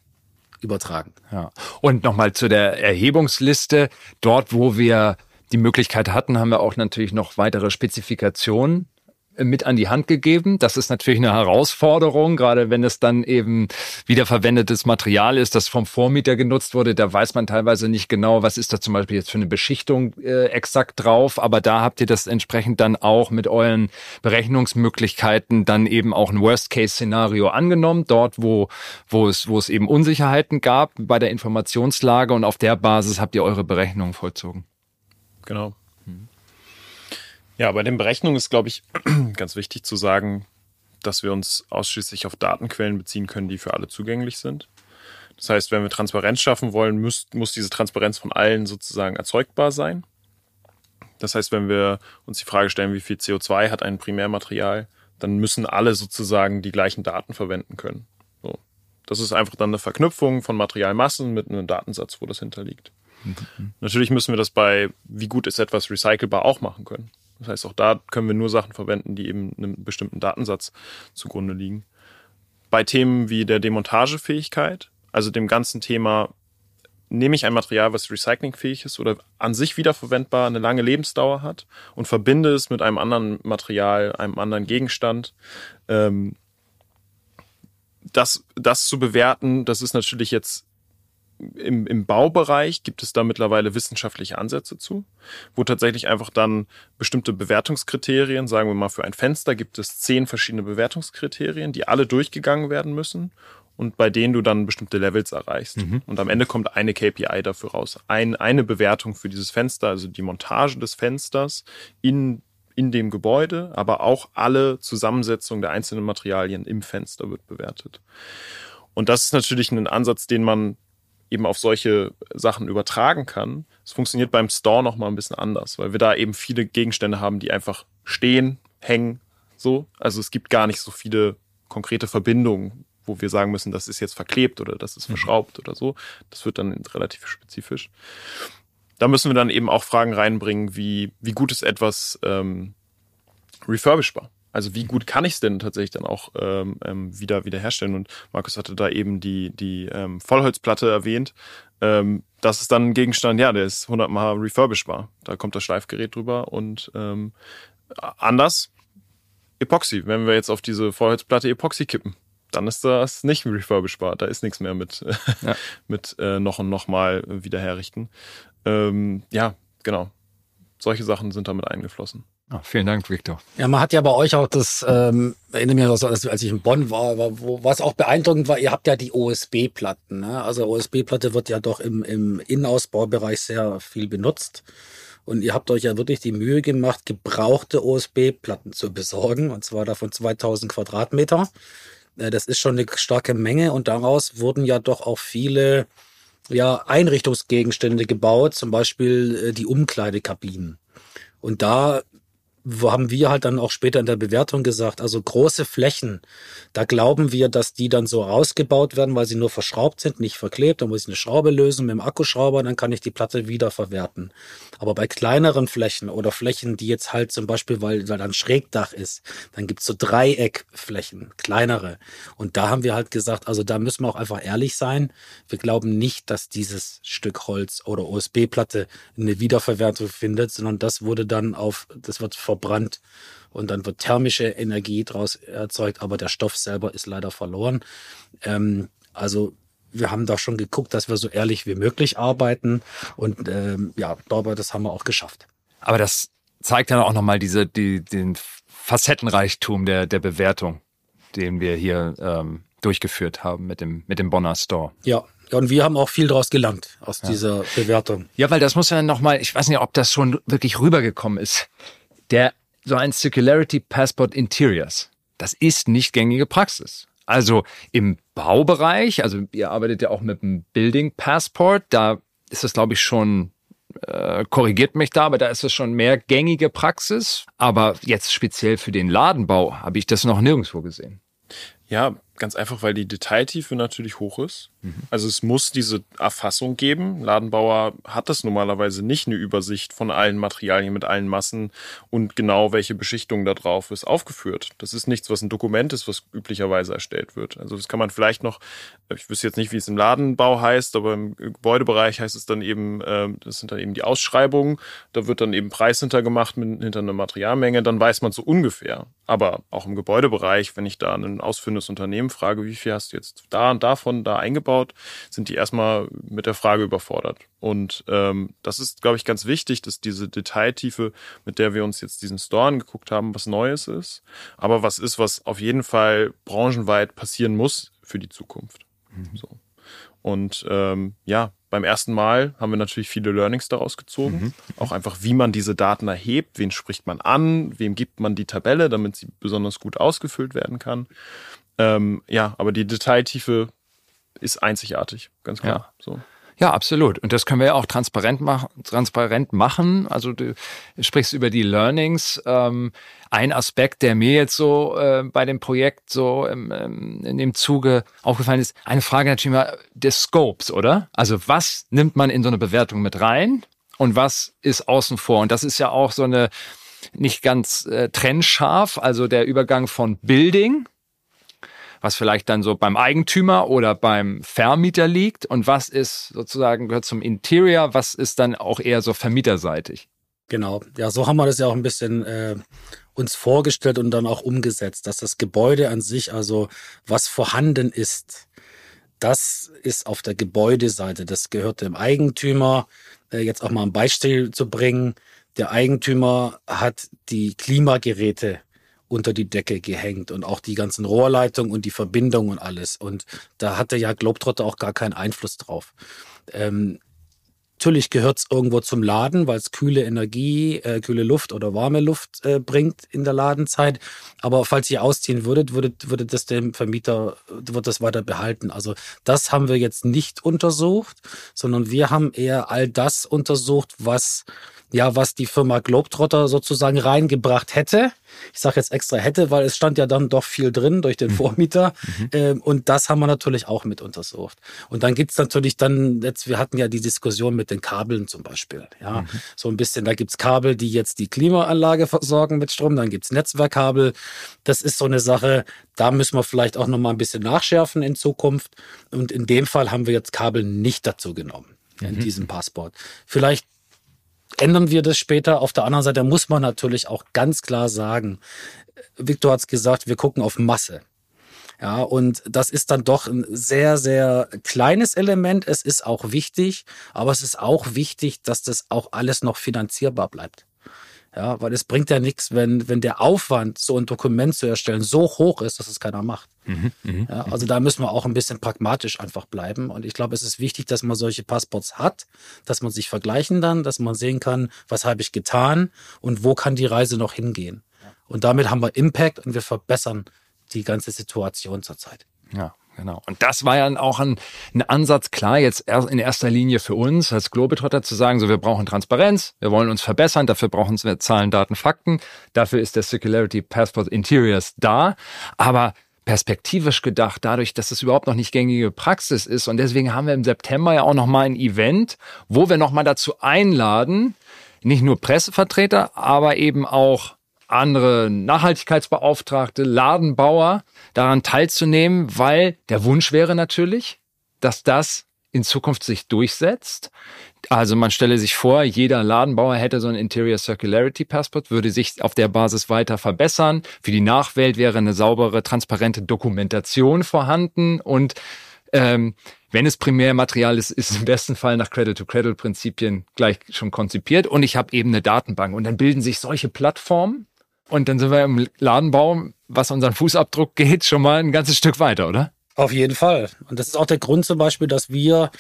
übertragen. Ja. Und nochmal zu der Erhebungsliste. Dort, wo wir die Möglichkeit hatten, haben wir auch natürlich noch weitere Spezifikationen mit an die Hand gegeben. Das ist natürlich eine Herausforderung, gerade wenn es dann eben wiederverwendetes Material ist, das vom Vormieter genutzt wurde. Da weiß man teilweise nicht genau, was ist da zum Beispiel jetzt für eine Beschichtung äh, exakt drauf. Aber da habt ihr das entsprechend dann auch mit euren Berechnungsmöglichkeiten dann eben auch ein Worst-Case-Szenario angenommen, dort wo, wo, es, wo es eben Unsicherheiten gab bei der Informationslage und auf der Basis habt ihr eure Berechnungen vollzogen. Genau. Ja, bei den Berechnungen ist, glaube ich, ganz wichtig zu sagen, dass wir uns ausschließlich auf Datenquellen beziehen können, die für alle zugänglich sind. Das heißt, wenn wir Transparenz schaffen wollen, muss, muss diese Transparenz von allen sozusagen erzeugbar sein. Das heißt, wenn wir uns die Frage stellen, wie viel CO2 hat ein Primärmaterial, dann müssen alle sozusagen die gleichen Daten verwenden können. So. Das ist einfach dann eine Verknüpfung von Materialmassen mit einem Datensatz, wo das hinterliegt. Mhm. Natürlich müssen wir das bei, wie gut ist etwas recycelbar, auch machen können. Das heißt, auch da können wir nur Sachen verwenden, die eben einem bestimmten Datensatz zugrunde liegen. Bei Themen wie der Demontagefähigkeit, also dem ganzen Thema, nehme ich ein Material, was recyclingfähig ist oder an sich wiederverwendbar, eine lange Lebensdauer hat und verbinde es mit einem anderen Material, einem anderen Gegenstand, ähm, das, das zu bewerten, das ist natürlich jetzt im, im Baubereich gibt es da mittlerweile wissenschaftliche Ansätze zu, wo tatsächlich einfach dann bestimmte Bewertungskriterien, sagen wir mal für ein Fenster gibt es zehn verschiedene Bewertungskriterien, die alle durchgegangen werden müssen und bei denen du dann bestimmte Levels erreichst. Mhm. Und am Ende kommt eine KPI dafür raus. Ein, eine Bewertung für dieses Fenster, also die Montage des Fensters in, in dem Gebäude, aber auch alle Zusammensetzung der einzelnen Materialien im Fenster wird bewertet. Und das ist natürlich ein Ansatz, den man eben auf solche Sachen übertragen kann. Es funktioniert beim Store noch mal ein bisschen anders, weil wir da eben viele Gegenstände haben, die einfach stehen, hängen, so. Also es gibt gar nicht so viele konkrete Verbindungen, wo wir sagen müssen, das ist jetzt verklebt oder das ist mhm. verschraubt oder so. Das wird dann relativ spezifisch. Da müssen wir dann eben auch Fragen reinbringen, wie, wie gut ist etwas ähm, refurbishbar? Also wie gut kann ich es denn tatsächlich dann auch ähm, ähm, wieder wiederherstellen? Und Markus hatte da eben die, die ähm, Vollholzplatte erwähnt. Ähm, das ist dann ein Gegenstand, ja, der ist hundertmal refurbishbar. Da kommt das Schleifgerät drüber und ähm, anders Epoxy. Wenn wir jetzt auf diese Vollholzplatte Epoxy kippen, dann ist das nicht refurbishbar. Da ist nichts mehr mit, ja. mit äh, noch und noch mal wiederherrichten. Ähm, ja, genau. Solche Sachen sind damit eingeflossen. Oh, vielen Dank, Victor. Ja, man hat ja bei euch auch das, ähm, erinnere mich noch, als ich in Bonn war, war wo, was auch beeindruckend war, ihr habt ja die OSB-Platten. Ne? Also OSB-Platte wird ja doch im, im Innenausbaubereich sehr viel benutzt. Und ihr habt euch ja wirklich die Mühe gemacht, gebrauchte OSB-Platten zu besorgen, und zwar davon 2000 Quadratmeter. Äh, das ist schon eine starke Menge und daraus wurden ja doch auch viele ja, Einrichtungsgegenstände gebaut, zum Beispiel äh, die Umkleidekabinen. Und da haben wir halt dann auch später in der Bewertung gesagt, also große Flächen, da glauben wir, dass die dann so rausgebaut werden, weil sie nur verschraubt sind, nicht verklebt. Da muss ich eine Schraube lösen mit dem Akkuschrauber, dann kann ich die Platte wieder verwerten. Aber bei kleineren Flächen oder Flächen, die jetzt halt zum Beispiel, weil, weil dann Schrägdach ist, dann gibt's so Dreieckflächen, kleinere. Und da haben wir halt gesagt, also da müssen wir auch einfach ehrlich sein. Wir glauben nicht, dass dieses Stück Holz oder OSB-Platte eine Wiederverwertung findet, sondern das wurde dann auf, das wird verbrannt und dann wird thermische Energie daraus erzeugt, aber der Stoff selber ist leider verloren. Ähm, also wir haben da schon geguckt, dass wir so ehrlich wie möglich arbeiten und ähm, ja, dabei das haben wir auch geschafft. Aber das zeigt dann auch nochmal diese, die, den Facettenreichtum der, der Bewertung, den wir hier ähm, durchgeführt haben mit dem, mit dem Bonner Store. Ja, ja, und wir haben auch viel daraus gelernt aus ja. dieser Bewertung. Ja, weil das muss ja nochmal, ich weiß nicht, ob das schon wirklich rübergekommen ist der so ein Circularity Passport Interiors. Das ist nicht gängige Praxis. Also im Baubereich, also ihr arbeitet ja auch mit dem Building Passport, da ist das glaube ich schon äh, korrigiert mich da, aber da ist es schon mehr gängige Praxis. Aber jetzt speziell für den Ladenbau habe ich das noch nirgendwo gesehen. Ja, Ganz einfach, weil die Detailtiefe natürlich hoch ist. Mhm. Also es muss diese Erfassung geben. Ladenbauer hat das normalerweise nicht eine Übersicht von allen Materialien mit allen Massen und genau welche Beschichtung da drauf ist aufgeführt. Das ist nichts, was ein Dokument ist, was üblicherweise erstellt wird. Also das kann man vielleicht noch, ich wüsste jetzt nicht, wie es im Ladenbau heißt, aber im Gebäudebereich heißt es dann eben, ähm, das sind dann eben die Ausschreibungen. Da wird dann eben Preis hintergemacht mit, hinter einer Materialmenge. Dann weiß man so ungefähr. Aber auch im Gebäudebereich, wenn ich da ein ausführendes Unternehmen frage, wie viel hast du jetzt da und davon da eingebaut, sind die erstmal mit der Frage überfordert. Und ähm, das ist, glaube ich, ganz wichtig, dass diese Detailtiefe, mit der wir uns jetzt diesen Store angeguckt haben, was Neues ist, aber was ist, was auf jeden Fall branchenweit passieren muss für die Zukunft. Mhm. So. Und ähm, ja, beim ersten Mal haben wir natürlich viele Learnings daraus gezogen. Mhm. Auch einfach, wie man diese Daten erhebt, wen spricht man an, wem gibt man die Tabelle, damit sie besonders gut ausgefüllt werden kann. Ähm, ja, aber die Detailtiefe ist einzigartig, ganz klar. Ja. So. Ja, absolut. Und das können wir ja auch transparent, mach, transparent machen. Also du sprichst über die Learnings. Ähm, ein Aspekt, der mir jetzt so äh, bei dem Projekt so im, ähm, in dem Zuge aufgefallen ist, eine Frage natürlich mal des Scopes, oder? Also was nimmt man in so eine Bewertung mit rein und was ist außen vor? Und das ist ja auch so eine nicht ganz äh, trennscharf, also der Übergang von Building was vielleicht dann so beim Eigentümer oder beim Vermieter liegt und was ist sozusagen gehört zum Interior, was ist dann auch eher so vermieterseitig. Genau, ja, so haben wir das ja auch ein bisschen äh, uns vorgestellt und dann auch umgesetzt, dass das Gebäude an sich, also was vorhanden ist, das ist auf der Gebäudeseite, das gehört dem Eigentümer. Äh, jetzt auch mal ein Beispiel zu bringen. Der Eigentümer hat die Klimageräte unter die Decke gehängt und auch die ganzen Rohrleitungen und die Verbindungen und alles. Und da hatte ja Globetrotter auch gar keinen Einfluss drauf. Ähm, natürlich gehört es irgendwo zum Laden, weil es kühle Energie, äh, kühle Luft oder warme Luft äh, bringt in der Ladenzeit. Aber falls ihr ausziehen würdet, würdet, würde das dem Vermieter, wird das weiter behalten. Also das haben wir jetzt nicht untersucht, sondern wir haben eher all das untersucht, was ja, was die Firma Globetrotter sozusagen reingebracht hätte. Ich sage jetzt extra hätte, weil es stand ja dann doch viel drin durch den mhm. Vormieter. Mhm. Ähm, und das haben wir natürlich auch mit untersucht. Und dann gibt's natürlich dann, jetzt, wir hatten ja die Diskussion mit den Kabeln zum Beispiel. Ja, mhm. so ein bisschen, da gibt's Kabel, die jetzt die Klimaanlage versorgen mit Strom, dann gibt's Netzwerkkabel. Das ist so eine Sache, da müssen wir vielleicht auch nochmal ein bisschen nachschärfen in Zukunft. Und in dem Fall haben wir jetzt Kabel nicht dazu genommen in mhm. diesem Passport. Vielleicht ändern wir das später. Auf der anderen Seite muss man natürlich auch ganz klar sagen, Victor hat es gesagt, wir gucken auf Masse. Ja, und das ist dann doch ein sehr, sehr kleines Element. Es ist auch wichtig, aber es ist auch wichtig, dass das auch alles noch finanzierbar bleibt. Ja, weil es bringt ja nichts, wenn, wenn der Aufwand, so ein Dokument zu erstellen, so hoch ist, dass es keiner macht. Mhm, mh, ja, also da müssen wir auch ein bisschen pragmatisch einfach bleiben. Und ich glaube, es ist wichtig, dass man solche Passports hat, dass man sich vergleichen dann, dass man sehen kann, was habe ich getan und wo kann die Reise noch hingehen. Und damit haben wir Impact und wir verbessern die ganze Situation zurzeit. Ja, Genau. Und das war ja auch ein, ein Ansatz, klar, jetzt in erster Linie für uns als Globetrotter zu sagen, so wir brauchen Transparenz, wir wollen uns verbessern, dafür brauchen wir Zahlen, Daten, Fakten. Dafür ist der Circularity Passport Interiors da. Aber perspektivisch gedacht, dadurch, dass es überhaupt noch nicht gängige Praxis ist. Und deswegen haben wir im September ja auch nochmal ein Event, wo wir nochmal dazu einladen, nicht nur Pressevertreter, aber eben auch andere Nachhaltigkeitsbeauftragte, Ladenbauer daran teilzunehmen, weil der Wunsch wäre natürlich, dass das in Zukunft sich durchsetzt. Also man stelle sich vor, jeder Ladenbauer hätte so ein Interior Circularity Passport, würde sich auf der Basis weiter verbessern. Für die Nachwelt wäre eine saubere, transparente Dokumentation vorhanden und ähm, wenn es Primärmaterial ist, ist es im besten Fall nach Credit-to-Credit-Prinzipien gleich schon konzipiert und ich habe eben eine Datenbank und dann bilden sich solche Plattformen und dann sind wir im Ladenbau, was unseren Fußabdruck geht, schon mal ein ganzes Stück weiter, oder? Auf jeden Fall. Und das ist auch der Grund zum Beispiel, dass wir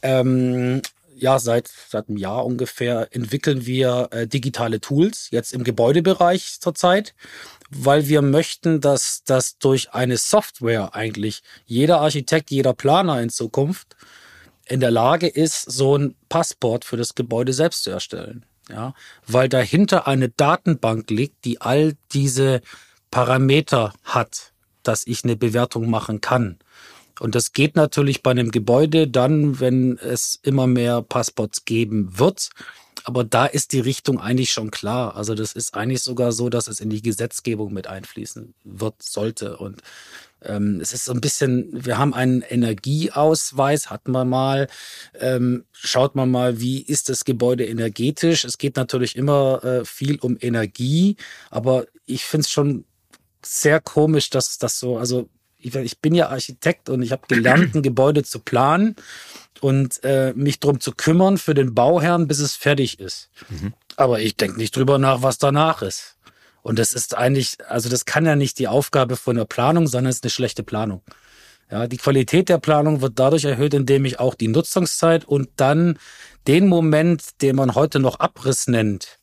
ähm, ja seit seit einem Jahr ungefähr entwickeln wir äh, digitale Tools jetzt im Gebäudebereich zurzeit, weil wir möchten, dass das durch eine Software eigentlich jeder Architekt, jeder Planer in Zukunft in der Lage ist, so ein Passport für das Gebäude selbst zu erstellen ja, weil dahinter eine Datenbank liegt, die all diese Parameter hat. dass ich eine Bewertung machen kann. Und das geht natürlich bei einem Gebäude dann, wenn es immer mehr Passports geben wird. Aber da ist die Richtung eigentlich schon klar. Also das ist eigentlich sogar so, dass es in die Gesetzgebung mit einfließen wird, sollte. Und ähm, es ist so ein bisschen, wir haben einen Energieausweis, hatten wir mal. Ähm, schaut man mal, wie ist das Gebäude energetisch? Es geht natürlich immer äh, viel um Energie, aber ich finde es schon sehr komisch, dass das so, also ich, ich bin ja Architekt und ich habe gelernt, ein Gebäude zu planen und äh, mich drum zu kümmern für den Bauherrn, bis es fertig ist. Mhm. Aber ich denke nicht drüber nach, was danach ist. Und das ist eigentlich, also das kann ja nicht die Aufgabe von der Planung, sondern es ist eine schlechte Planung. Ja, die Qualität der Planung wird dadurch erhöht, indem ich auch die Nutzungszeit und dann den Moment, den man heute noch Abriss nennt,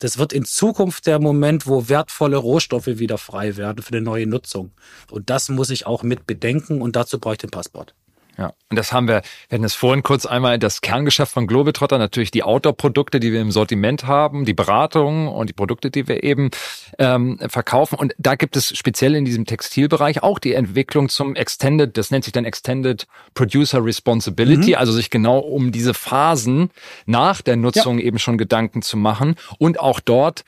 das wird in Zukunft der Moment, wo wertvolle Rohstoffe wieder frei werden für eine neue Nutzung. Und das muss ich auch mit bedenken und dazu brauche ich den Passport. Ja, und das haben wir, wir hatten es vorhin kurz einmal, das Kerngeschäft von Globetrotter, natürlich die Outdoor-Produkte, die wir im Sortiment haben, die Beratung und die Produkte, die wir eben ähm, verkaufen. Und da gibt es speziell in diesem Textilbereich auch die Entwicklung zum Extended, das nennt sich dann Extended Producer Responsibility, mhm. also sich genau um diese Phasen nach der Nutzung ja. eben schon Gedanken zu machen und auch dort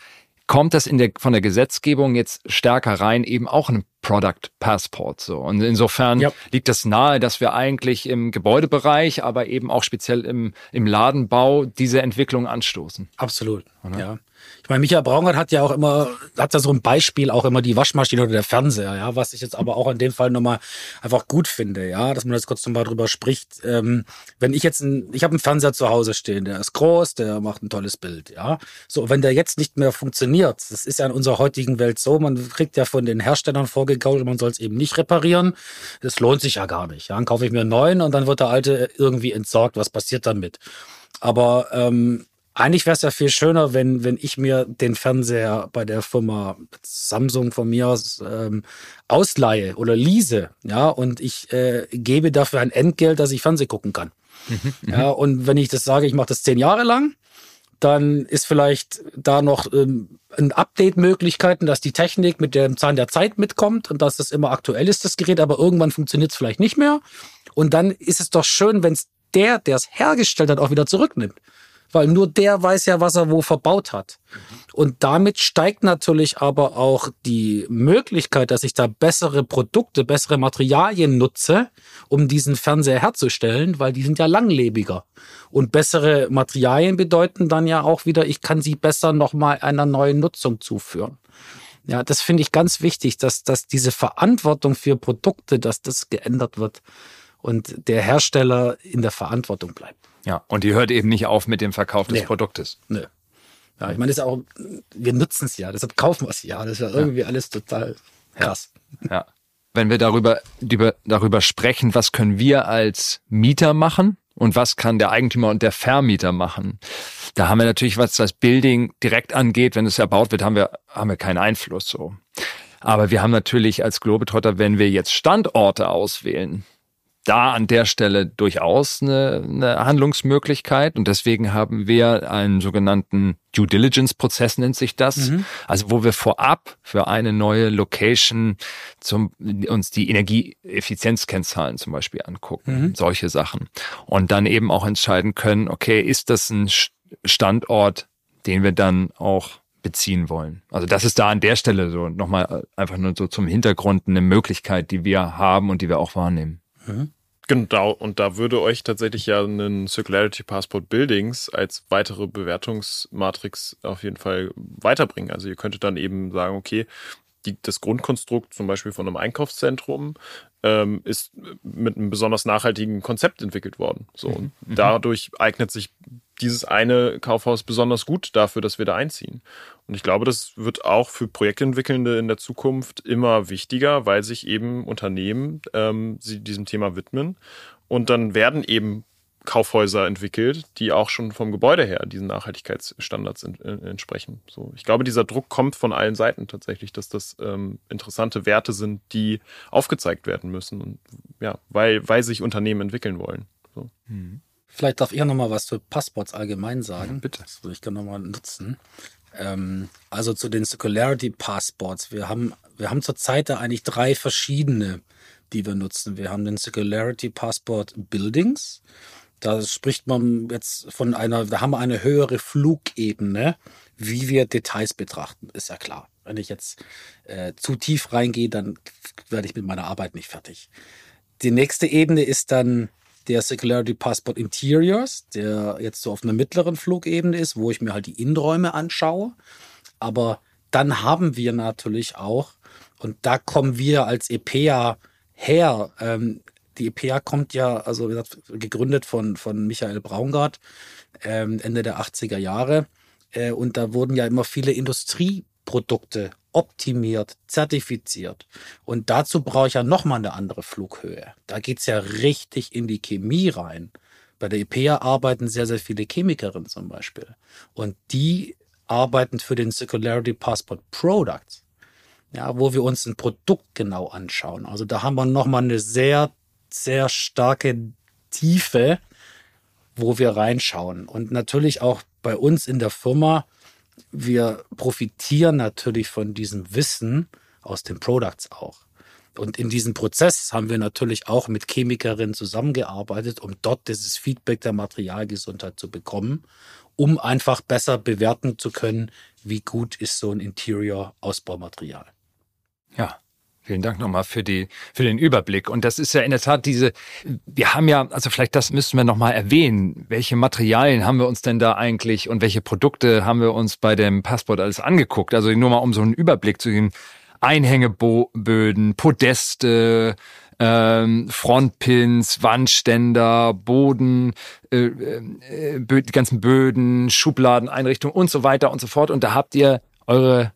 kommt das in der, von der Gesetzgebung jetzt stärker rein, eben auch ein Product Passport. So. Und insofern ja. liegt das nahe, dass wir eigentlich im Gebäudebereich, aber eben auch speziell im, im Ladenbau diese Entwicklung anstoßen. Absolut. Oder? Ja. Ich meine, Michael Braungart hat ja auch immer, hat ja so ein Beispiel auch immer die Waschmaschine oder der Fernseher, ja, was ich jetzt aber auch in dem Fall nochmal einfach gut finde, ja, dass man jetzt kurz nochmal drüber spricht. Ähm, wenn ich jetzt ein, ich habe einen Fernseher zu Hause stehen, der ist groß, der macht ein tolles Bild, ja. So, wenn der jetzt nicht mehr funktioniert, das ist ja in unserer heutigen Welt so, man kriegt ja von den Herstellern vorgegaukelt, man soll es eben nicht reparieren. Das lohnt sich ja gar nicht. Ja, dann kaufe ich mir einen neuen und dann wird der alte irgendwie entsorgt. Was passiert damit? Aber ähm, eigentlich wäre es ja viel schöner, wenn, wenn ich mir den Fernseher bei der Firma Samsung von mir aus ähm, ausleihe oder lease, ja, und ich äh, gebe dafür ein Entgelt, dass ich Fernseh gucken kann. Mhm, mhm. ja, und wenn ich das sage, ich mache das zehn Jahre lang, dann ist vielleicht da noch ähm, ein Update-Möglichkeiten, dass die Technik mit dem Zahn der Zeit mitkommt und dass das immer aktuell ist, das Gerät, aber irgendwann funktioniert es vielleicht nicht mehr. Und dann ist es doch schön, wenn es der, der es hergestellt hat, auch wieder zurücknimmt weil nur der weiß ja, was er wo verbaut hat. Und damit steigt natürlich aber auch die Möglichkeit, dass ich da bessere Produkte, bessere Materialien nutze, um diesen Fernseher herzustellen, weil die sind ja langlebiger. Und bessere Materialien bedeuten dann ja auch wieder, ich kann sie besser nochmal einer neuen Nutzung zuführen. Ja, das finde ich ganz wichtig, dass, dass diese Verantwortung für Produkte, dass das geändert wird und der Hersteller in der Verantwortung bleibt. Ja, und die hört eben nicht auf mit dem Verkauf des nee. Produktes. Nö. Ja, ich meine, das ist auch, wir nutzen es ja, deshalb kaufen wir es ja. Das ist ja irgendwie ja. alles total krass. Ja. ja. Wenn wir darüber, darüber sprechen, was können wir als Mieter machen und was kann der Eigentümer und der Vermieter machen? Da haben wir natürlich, was das Building direkt angeht, wenn es erbaut wird, haben wir, haben wir keinen Einfluss so. Aber wir haben natürlich als Globetrotter, wenn wir jetzt Standorte auswählen, da an der Stelle durchaus eine, eine Handlungsmöglichkeit und deswegen haben wir einen sogenannten Due Diligence Prozess nennt sich das, mhm. also wo wir vorab für eine neue Location zum, uns die Energieeffizienzkennzahlen zum Beispiel angucken, mhm. solche Sachen und dann eben auch entscheiden können, okay, ist das ein Standort, den wir dann auch beziehen wollen. Also das ist da an der Stelle so nochmal einfach nur so zum Hintergrund eine Möglichkeit, die wir haben und die wir auch wahrnehmen. Mhm. Genau, und da würde euch tatsächlich ja ein Circularity Passport Buildings als weitere Bewertungsmatrix auf jeden Fall weiterbringen. Also ihr könntet dann eben sagen, okay, die, das Grundkonstrukt zum Beispiel von einem Einkaufszentrum ähm, ist mit einem besonders nachhaltigen Konzept entwickelt worden. So, und mhm. mhm. dadurch eignet sich dieses eine Kaufhaus besonders gut dafür, dass wir da einziehen. Und ich glaube, das wird auch für Projektentwickelnde in der Zukunft immer wichtiger, weil sich eben Unternehmen ähm, sie diesem Thema widmen. Und dann werden eben Kaufhäuser entwickelt, die auch schon vom Gebäude her diesen Nachhaltigkeitsstandards in, in, entsprechen. So, ich glaube, dieser Druck kommt von allen Seiten tatsächlich, dass das ähm, interessante Werte sind, die aufgezeigt werden müssen. Und, ja, weil, weil sich Unternehmen entwickeln wollen. So. Vielleicht darf ich noch mal was zu Passports allgemein sagen. Ja, bitte. Das würde ich gerne noch mal nutzen. Ähm, also zu den Circularity Passports. Wir haben, wir haben zurzeit da eigentlich drei verschiedene, die wir nutzen. Wir haben den Circularity Passport Buildings. Da spricht man jetzt von einer, da haben wir eine höhere Flugebene, wie wir Details betrachten, ist ja klar. Wenn ich jetzt äh, zu tief reingehe, dann werde ich mit meiner Arbeit nicht fertig. Die nächste Ebene ist dann der Singularity Passport Interiors, der jetzt so auf einer mittleren Flugebene ist, wo ich mir halt die Innenräume anschaue. Aber dann haben wir natürlich auch, und da kommen wir als EPA her, ähm, die EPA kommt ja, also wie gesagt, gegründet von, von Michael Braungart ähm, Ende der 80er Jahre. Äh, und da wurden ja immer viele Industrieprodukte optimiert, zertifiziert. Und dazu brauche ich ja nochmal eine andere Flughöhe. Da geht's ja richtig in die Chemie rein. Bei der EPA arbeiten sehr, sehr viele Chemikerinnen zum Beispiel. Und die arbeiten für den Circularity Passport Product, ja, wo wir uns ein Produkt genau anschauen. Also da haben wir nochmal eine sehr, sehr starke Tiefe, wo wir reinschauen. Und natürlich auch bei uns in der Firma wir profitieren natürlich von diesem Wissen aus den Products auch. Und in diesem Prozess haben wir natürlich auch mit Chemikerinnen zusammengearbeitet, um dort dieses Feedback der Materialgesundheit zu bekommen, um einfach besser bewerten zu können, wie gut ist so ein Interior-Ausbaumaterial. Ja, Vielen Dank nochmal für die, für den Überblick. Und das ist ja in der Tat diese, wir haben ja, also vielleicht das müssen wir nochmal erwähnen. Welche Materialien haben wir uns denn da eigentlich und welche Produkte haben wir uns bei dem Passport alles angeguckt? Also nur mal um so einen Überblick zu geben. Einhängeböden, Podeste, ähm, Frontpins, Wandständer, Boden, äh, äh, die ganzen Böden, Schubladen, Einrichtungen und so weiter und so fort. Und da habt ihr eure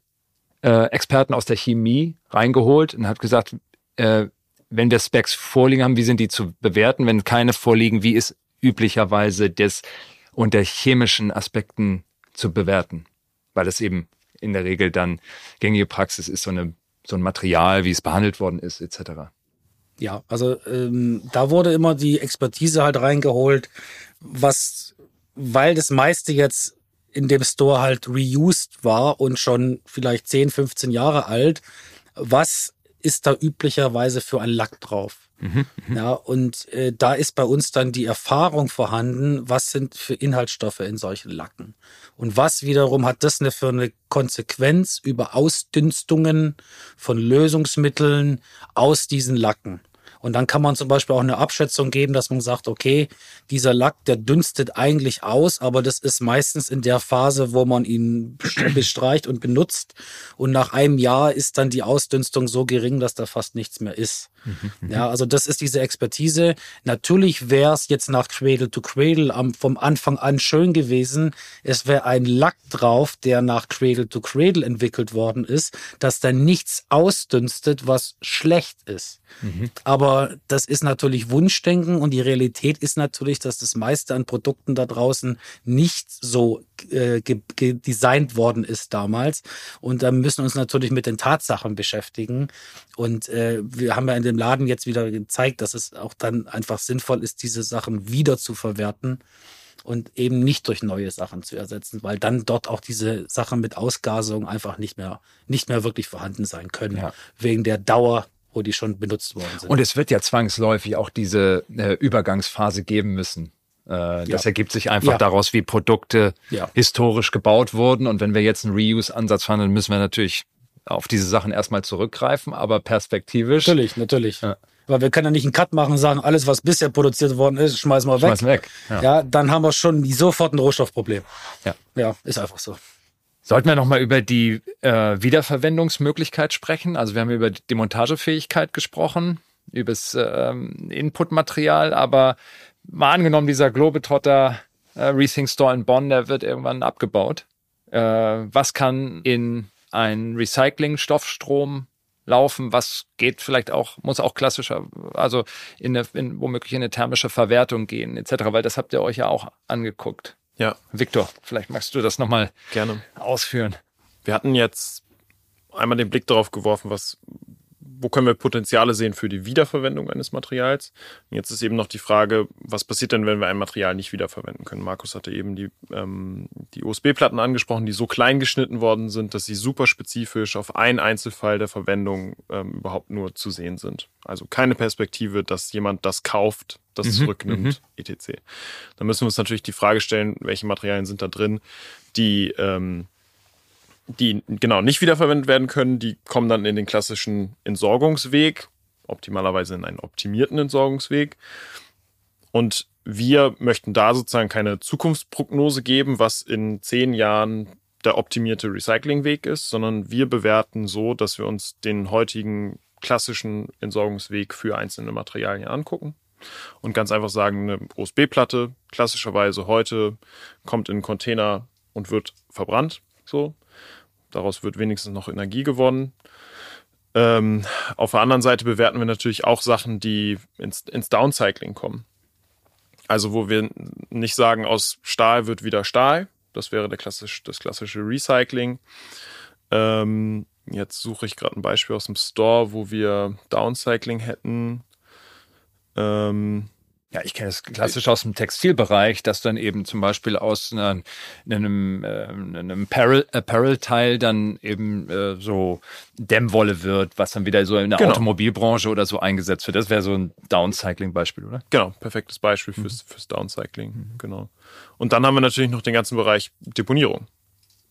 äh, Experten aus der Chemie reingeholt und hat gesagt, äh, wenn wir Specs vorliegen haben, wie sind die zu bewerten? Wenn keine vorliegen, wie ist üblicherweise das unter chemischen Aspekten zu bewerten? Weil das eben in der Regel dann gängige Praxis ist, so, eine, so ein Material, wie es behandelt worden ist, etc. Ja, also ähm, da wurde immer die Expertise halt reingeholt, was, weil das meiste jetzt in dem Store halt reused war und schon vielleicht 10, 15 Jahre alt. Was ist da üblicherweise für ein Lack drauf? Mhm, mhm, ja, und äh, da ist bei uns dann die Erfahrung vorhanden, was sind für Inhaltsstoffe in solchen Lacken. Und was wiederum hat das eine für eine Konsequenz über Ausdünstungen von Lösungsmitteln aus diesen Lacken. Und dann kann man zum Beispiel auch eine Abschätzung geben, dass man sagt, okay, dieser Lack, der dünstet eigentlich aus, aber das ist meistens in der Phase, wo man ihn bestreicht und benutzt. Und nach einem Jahr ist dann die Ausdünstung so gering, dass da fast nichts mehr ist. Mhm. Ja, also das ist diese Expertise. Natürlich wäre es jetzt nach Cradle to Cradle am, vom Anfang an schön gewesen. Es wäre ein Lack drauf, der nach Cradle to Cradle entwickelt worden ist, dass da nichts ausdünstet, was schlecht ist. Mhm. Aber das ist natürlich Wunschdenken und die Realität ist natürlich, dass das meiste an Produkten da draußen nicht so äh, designt worden ist damals. Und da müssen wir uns natürlich mit den Tatsachen beschäftigen. Und äh, wir haben ja in dem Laden jetzt wieder gezeigt, dass es auch dann einfach sinnvoll ist, diese Sachen wieder zu verwerten und eben nicht durch neue Sachen zu ersetzen, weil dann dort auch diese Sachen mit Ausgasung einfach nicht mehr, nicht mehr wirklich vorhanden sein können, ja. wegen der Dauer wo die schon benutzt worden sind. Und es wird ja zwangsläufig auch diese äh, Übergangsphase geben müssen. Äh, das ja. ergibt sich einfach ja. daraus, wie Produkte ja. historisch gebaut wurden. Und wenn wir jetzt einen Reuse-Ansatz fahren, dann müssen wir natürlich auf diese Sachen erstmal zurückgreifen, aber perspektivisch. Natürlich, natürlich. Weil wir können ja nicht einen Cut machen und sagen, alles, was bisher produziert worden ist, schmeißen wir weg. Schmeißen weg. Ja. dann haben wir schon sofort ein Rohstoffproblem. Ja. Ja, ist einfach so. Sollten wir nochmal über die äh, Wiederverwendungsmöglichkeit sprechen? Also wir haben über die Demontagefähigkeit gesprochen, über das ähm, Inputmaterial, aber mal angenommen, dieser Globetrotter äh, Rethink Store in Bonn, der wird irgendwann abgebaut. Äh, was kann in ein Recycling-Stoffstrom laufen? Was geht vielleicht auch, muss auch klassischer, also in, eine, in womöglich in eine thermische Verwertung gehen, etc., weil das habt ihr euch ja auch angeguckt. Ja. Viktor, vielleicht magst du das nochmal gerne ausführen. Wir hatten jetzt einmal den Blick darauf geworfen, was wo können wir Potenziale sehen für die Wiederverwendung eines Materials. Und jetzt ist eben noch die Frage, was passiert denn, wenn wir ein Material nicht wiederverwenden können? Markus hatte eben die, ähm, die USB-Platten angesprochen, die so klein geschnitten worden sind, dass sie super spezifisch auf einen Einzelfall der Verwendung ähm, überhaupt nur zu sehen sind. Also keine Perspektive, dass jemand das kauft, das mhm, zurücknimmt, mhm. etc. Da müssen wir uns natürlich die Frage stellen, welche Materialien sind da drin, die ähm, die genau nicht wiederverwendet werden können, die kommen dann in den klassischen Entsorgungsweg, optimalerweise in einen optimierten Entsorgungsweg. Und wir möchten da sozusagen keine Zukunftsprognose geben, was in zehn Jahren der optimierte Recyclingweg ist, sondern wir bewerten so, dass wir uns den heutigen klassischen Entsorgungsweg für einzelne Materialien angucken und ganz einfach sagen, eine USB-Platte klassischerweise heute kommt in einen Container und wird verbrannt. So, Daraus wird wenigstens noch Energie gewonnen. Ähm, auf der anderen Seite bewerten wir natürlich auch Sachen, die ins, ins Downcycling kommen. Also wo wir nicht sagen, aus Stahl wird wieder Stahl. Das wäre klassisch, das klassische Recycling. Ähm, jetzt suche ich gerade ein Beispiel aus dem Store, wo wir Downcycling hätten. Ähm, ja, ich kenne es klassisch aus dem Textilbereich, dass dann eben zum Beispiel aus einer, einem, äh, einem Apparel-Teil dann eben äh, so Dämmwolle wird, was dann wieder so in der genau. Automobilbranche oder so eingesetzt wird. Das wäre so ein Downcycling-Beispiel, oder? Genau, perfektes Beispiel fürs, mhm. fürs Downcycling, mhm. genau. Und dann haben wir natürlich noch den ganzen Bereich Deponierung.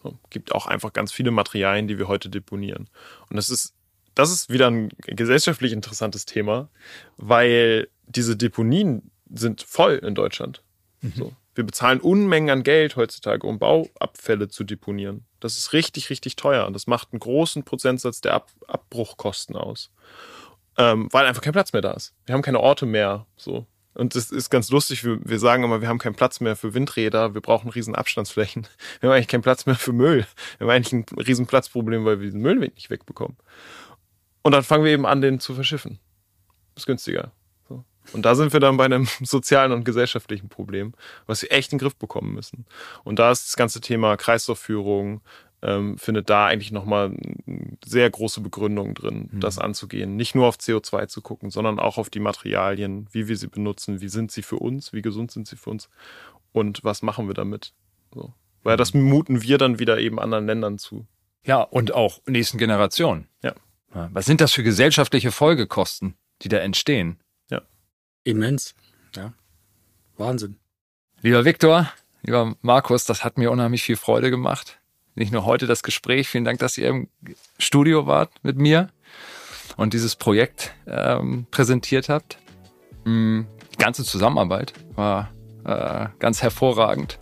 So, gibt auch einfach ganz viele Materialien, die wir heute deponieren. Und das ist das ist wieder ein gesellschaftlich interessantes Thema, weil diese Deponien sind voll in Deutschland. Mhm. So. Wir bezahlen Unmengen an Geld heutzutage, um Bauabfälle zu deponieren. Das ist richtig, richtig teuer und das macht einen großen Prozentsatz der Ab Abbruchkosten aus. Ähm, weil einfach kein Platz mehr da ist. Wir haben keine Orte mehr. So. Und es ist ganz lustig, wir, wir sagen immer, wir haben keinen Platz mehr für Windräder, wir brauchen riesen Abstandsflächen. Wir haben eigentlich keinen Platz mehr für Müll. Wir haben eigentlich ein riesen Platzproblem, weil wir den Müll nicht wegbekommen. Und dann fangen wir eben an, den zu verschiffen. ist günstiger. Und da sind wir dann bei einem sozialen und gesellschaftlichen Problem, was wir echt in den Griff bekommen müssen. Und da ist das ganze Thema Kreislaufführung, ähm, findet da eigentlich nochmal sehr große Begründung drin, mhm. das anzugehen. Nicht nur auf CO2 zu gucken, sondern auch auf die Materialien, wie wir sie benutzen, wie sind sie für uns, wie gesund sind sie für uns und was machen wir damit. So. Weil das muten wir dann wieder eben anderen Ländern zu. Ja, und auch nächsten Generationen. Ja. Was sind das für gesellschaftliche Folgekosten, die da entstehen? Immens. Ja. Wahnsinn. Lieber Viktor, lieber Markus, das hat mir unheimlich viel Freude gemacht. Nicht nur heute das Gespräch. Vielen Dank, dass ihr im Studio wart mit mir und dieses Projekt ähm, präsentiert habt. Mm, die ganze Zusammenarbeit war äh, ganz hervorragend,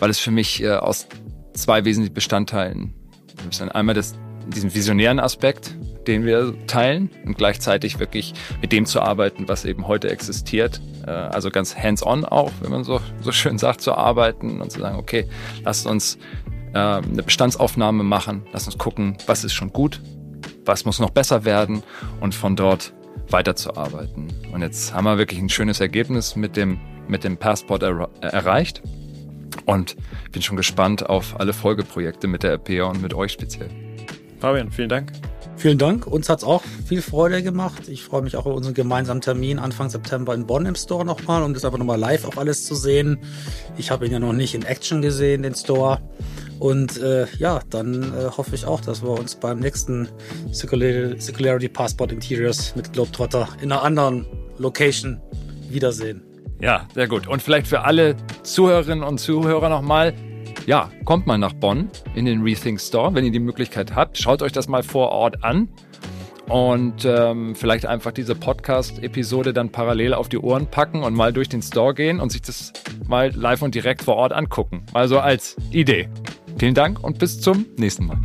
weil es für mich äh, aus zwei wesentlichen Bestandteilen einmal das diesen visionären Aspekt, den wir teilen und gleichzeitig wirklich mit dem zu arbeiten, was eben heute existiert. Äh, also ganz hands-on auch, wenn man so, so schön sagt, zu arbeiten und zu sagen, okay, lasst uns äh, eine Bestandsaufnahme machen, lasst uns gucken, was ist schon gut, was muss noch besser werden und von dort weiterzuarbeiten. Und jetzt haben wir wirklich ein schönes Ergebnis mit dem, mit dem Passport er erreicht. Und bin schon gespannt auf alle Folgeprojekte mit der RPA und mit euch speziell. Fabian, vielen Dank. Vielen Dank. Uns hat es auch viel Freude gemacht. Ich freue mich auch auf unseren gemeinsamen Termin Anfang September in Bonn im Store nochmal, um das einfach nochmal live auch alles zu sehen. Ich habe ihn ja noch nicht in Action gesehen, den Store. Und äh, ja, dann äh, hoffe ich auch, dass wir uns beim nächsten Circularity Passport Interiors mit Globetrotter in einer anderen Location wiedersehen. Ja, sehr gut. Und vielleicht für alle Zuhörerinnen und Zuhörer nochmal, ja, kommt mal nach Bonn in den Rethink Store, wenn ihr die Möglichkeit habt. Schaut euch das mal vor Ort an und ähm, vielleicht einfach diese Podcast-Episode dann parallel auf die Ohren packen und mal durch den Store gehen und sich das mal live und direkt vor Ort angucken. Also als Idee. Vielen Dank und bis zum nächsten Mal.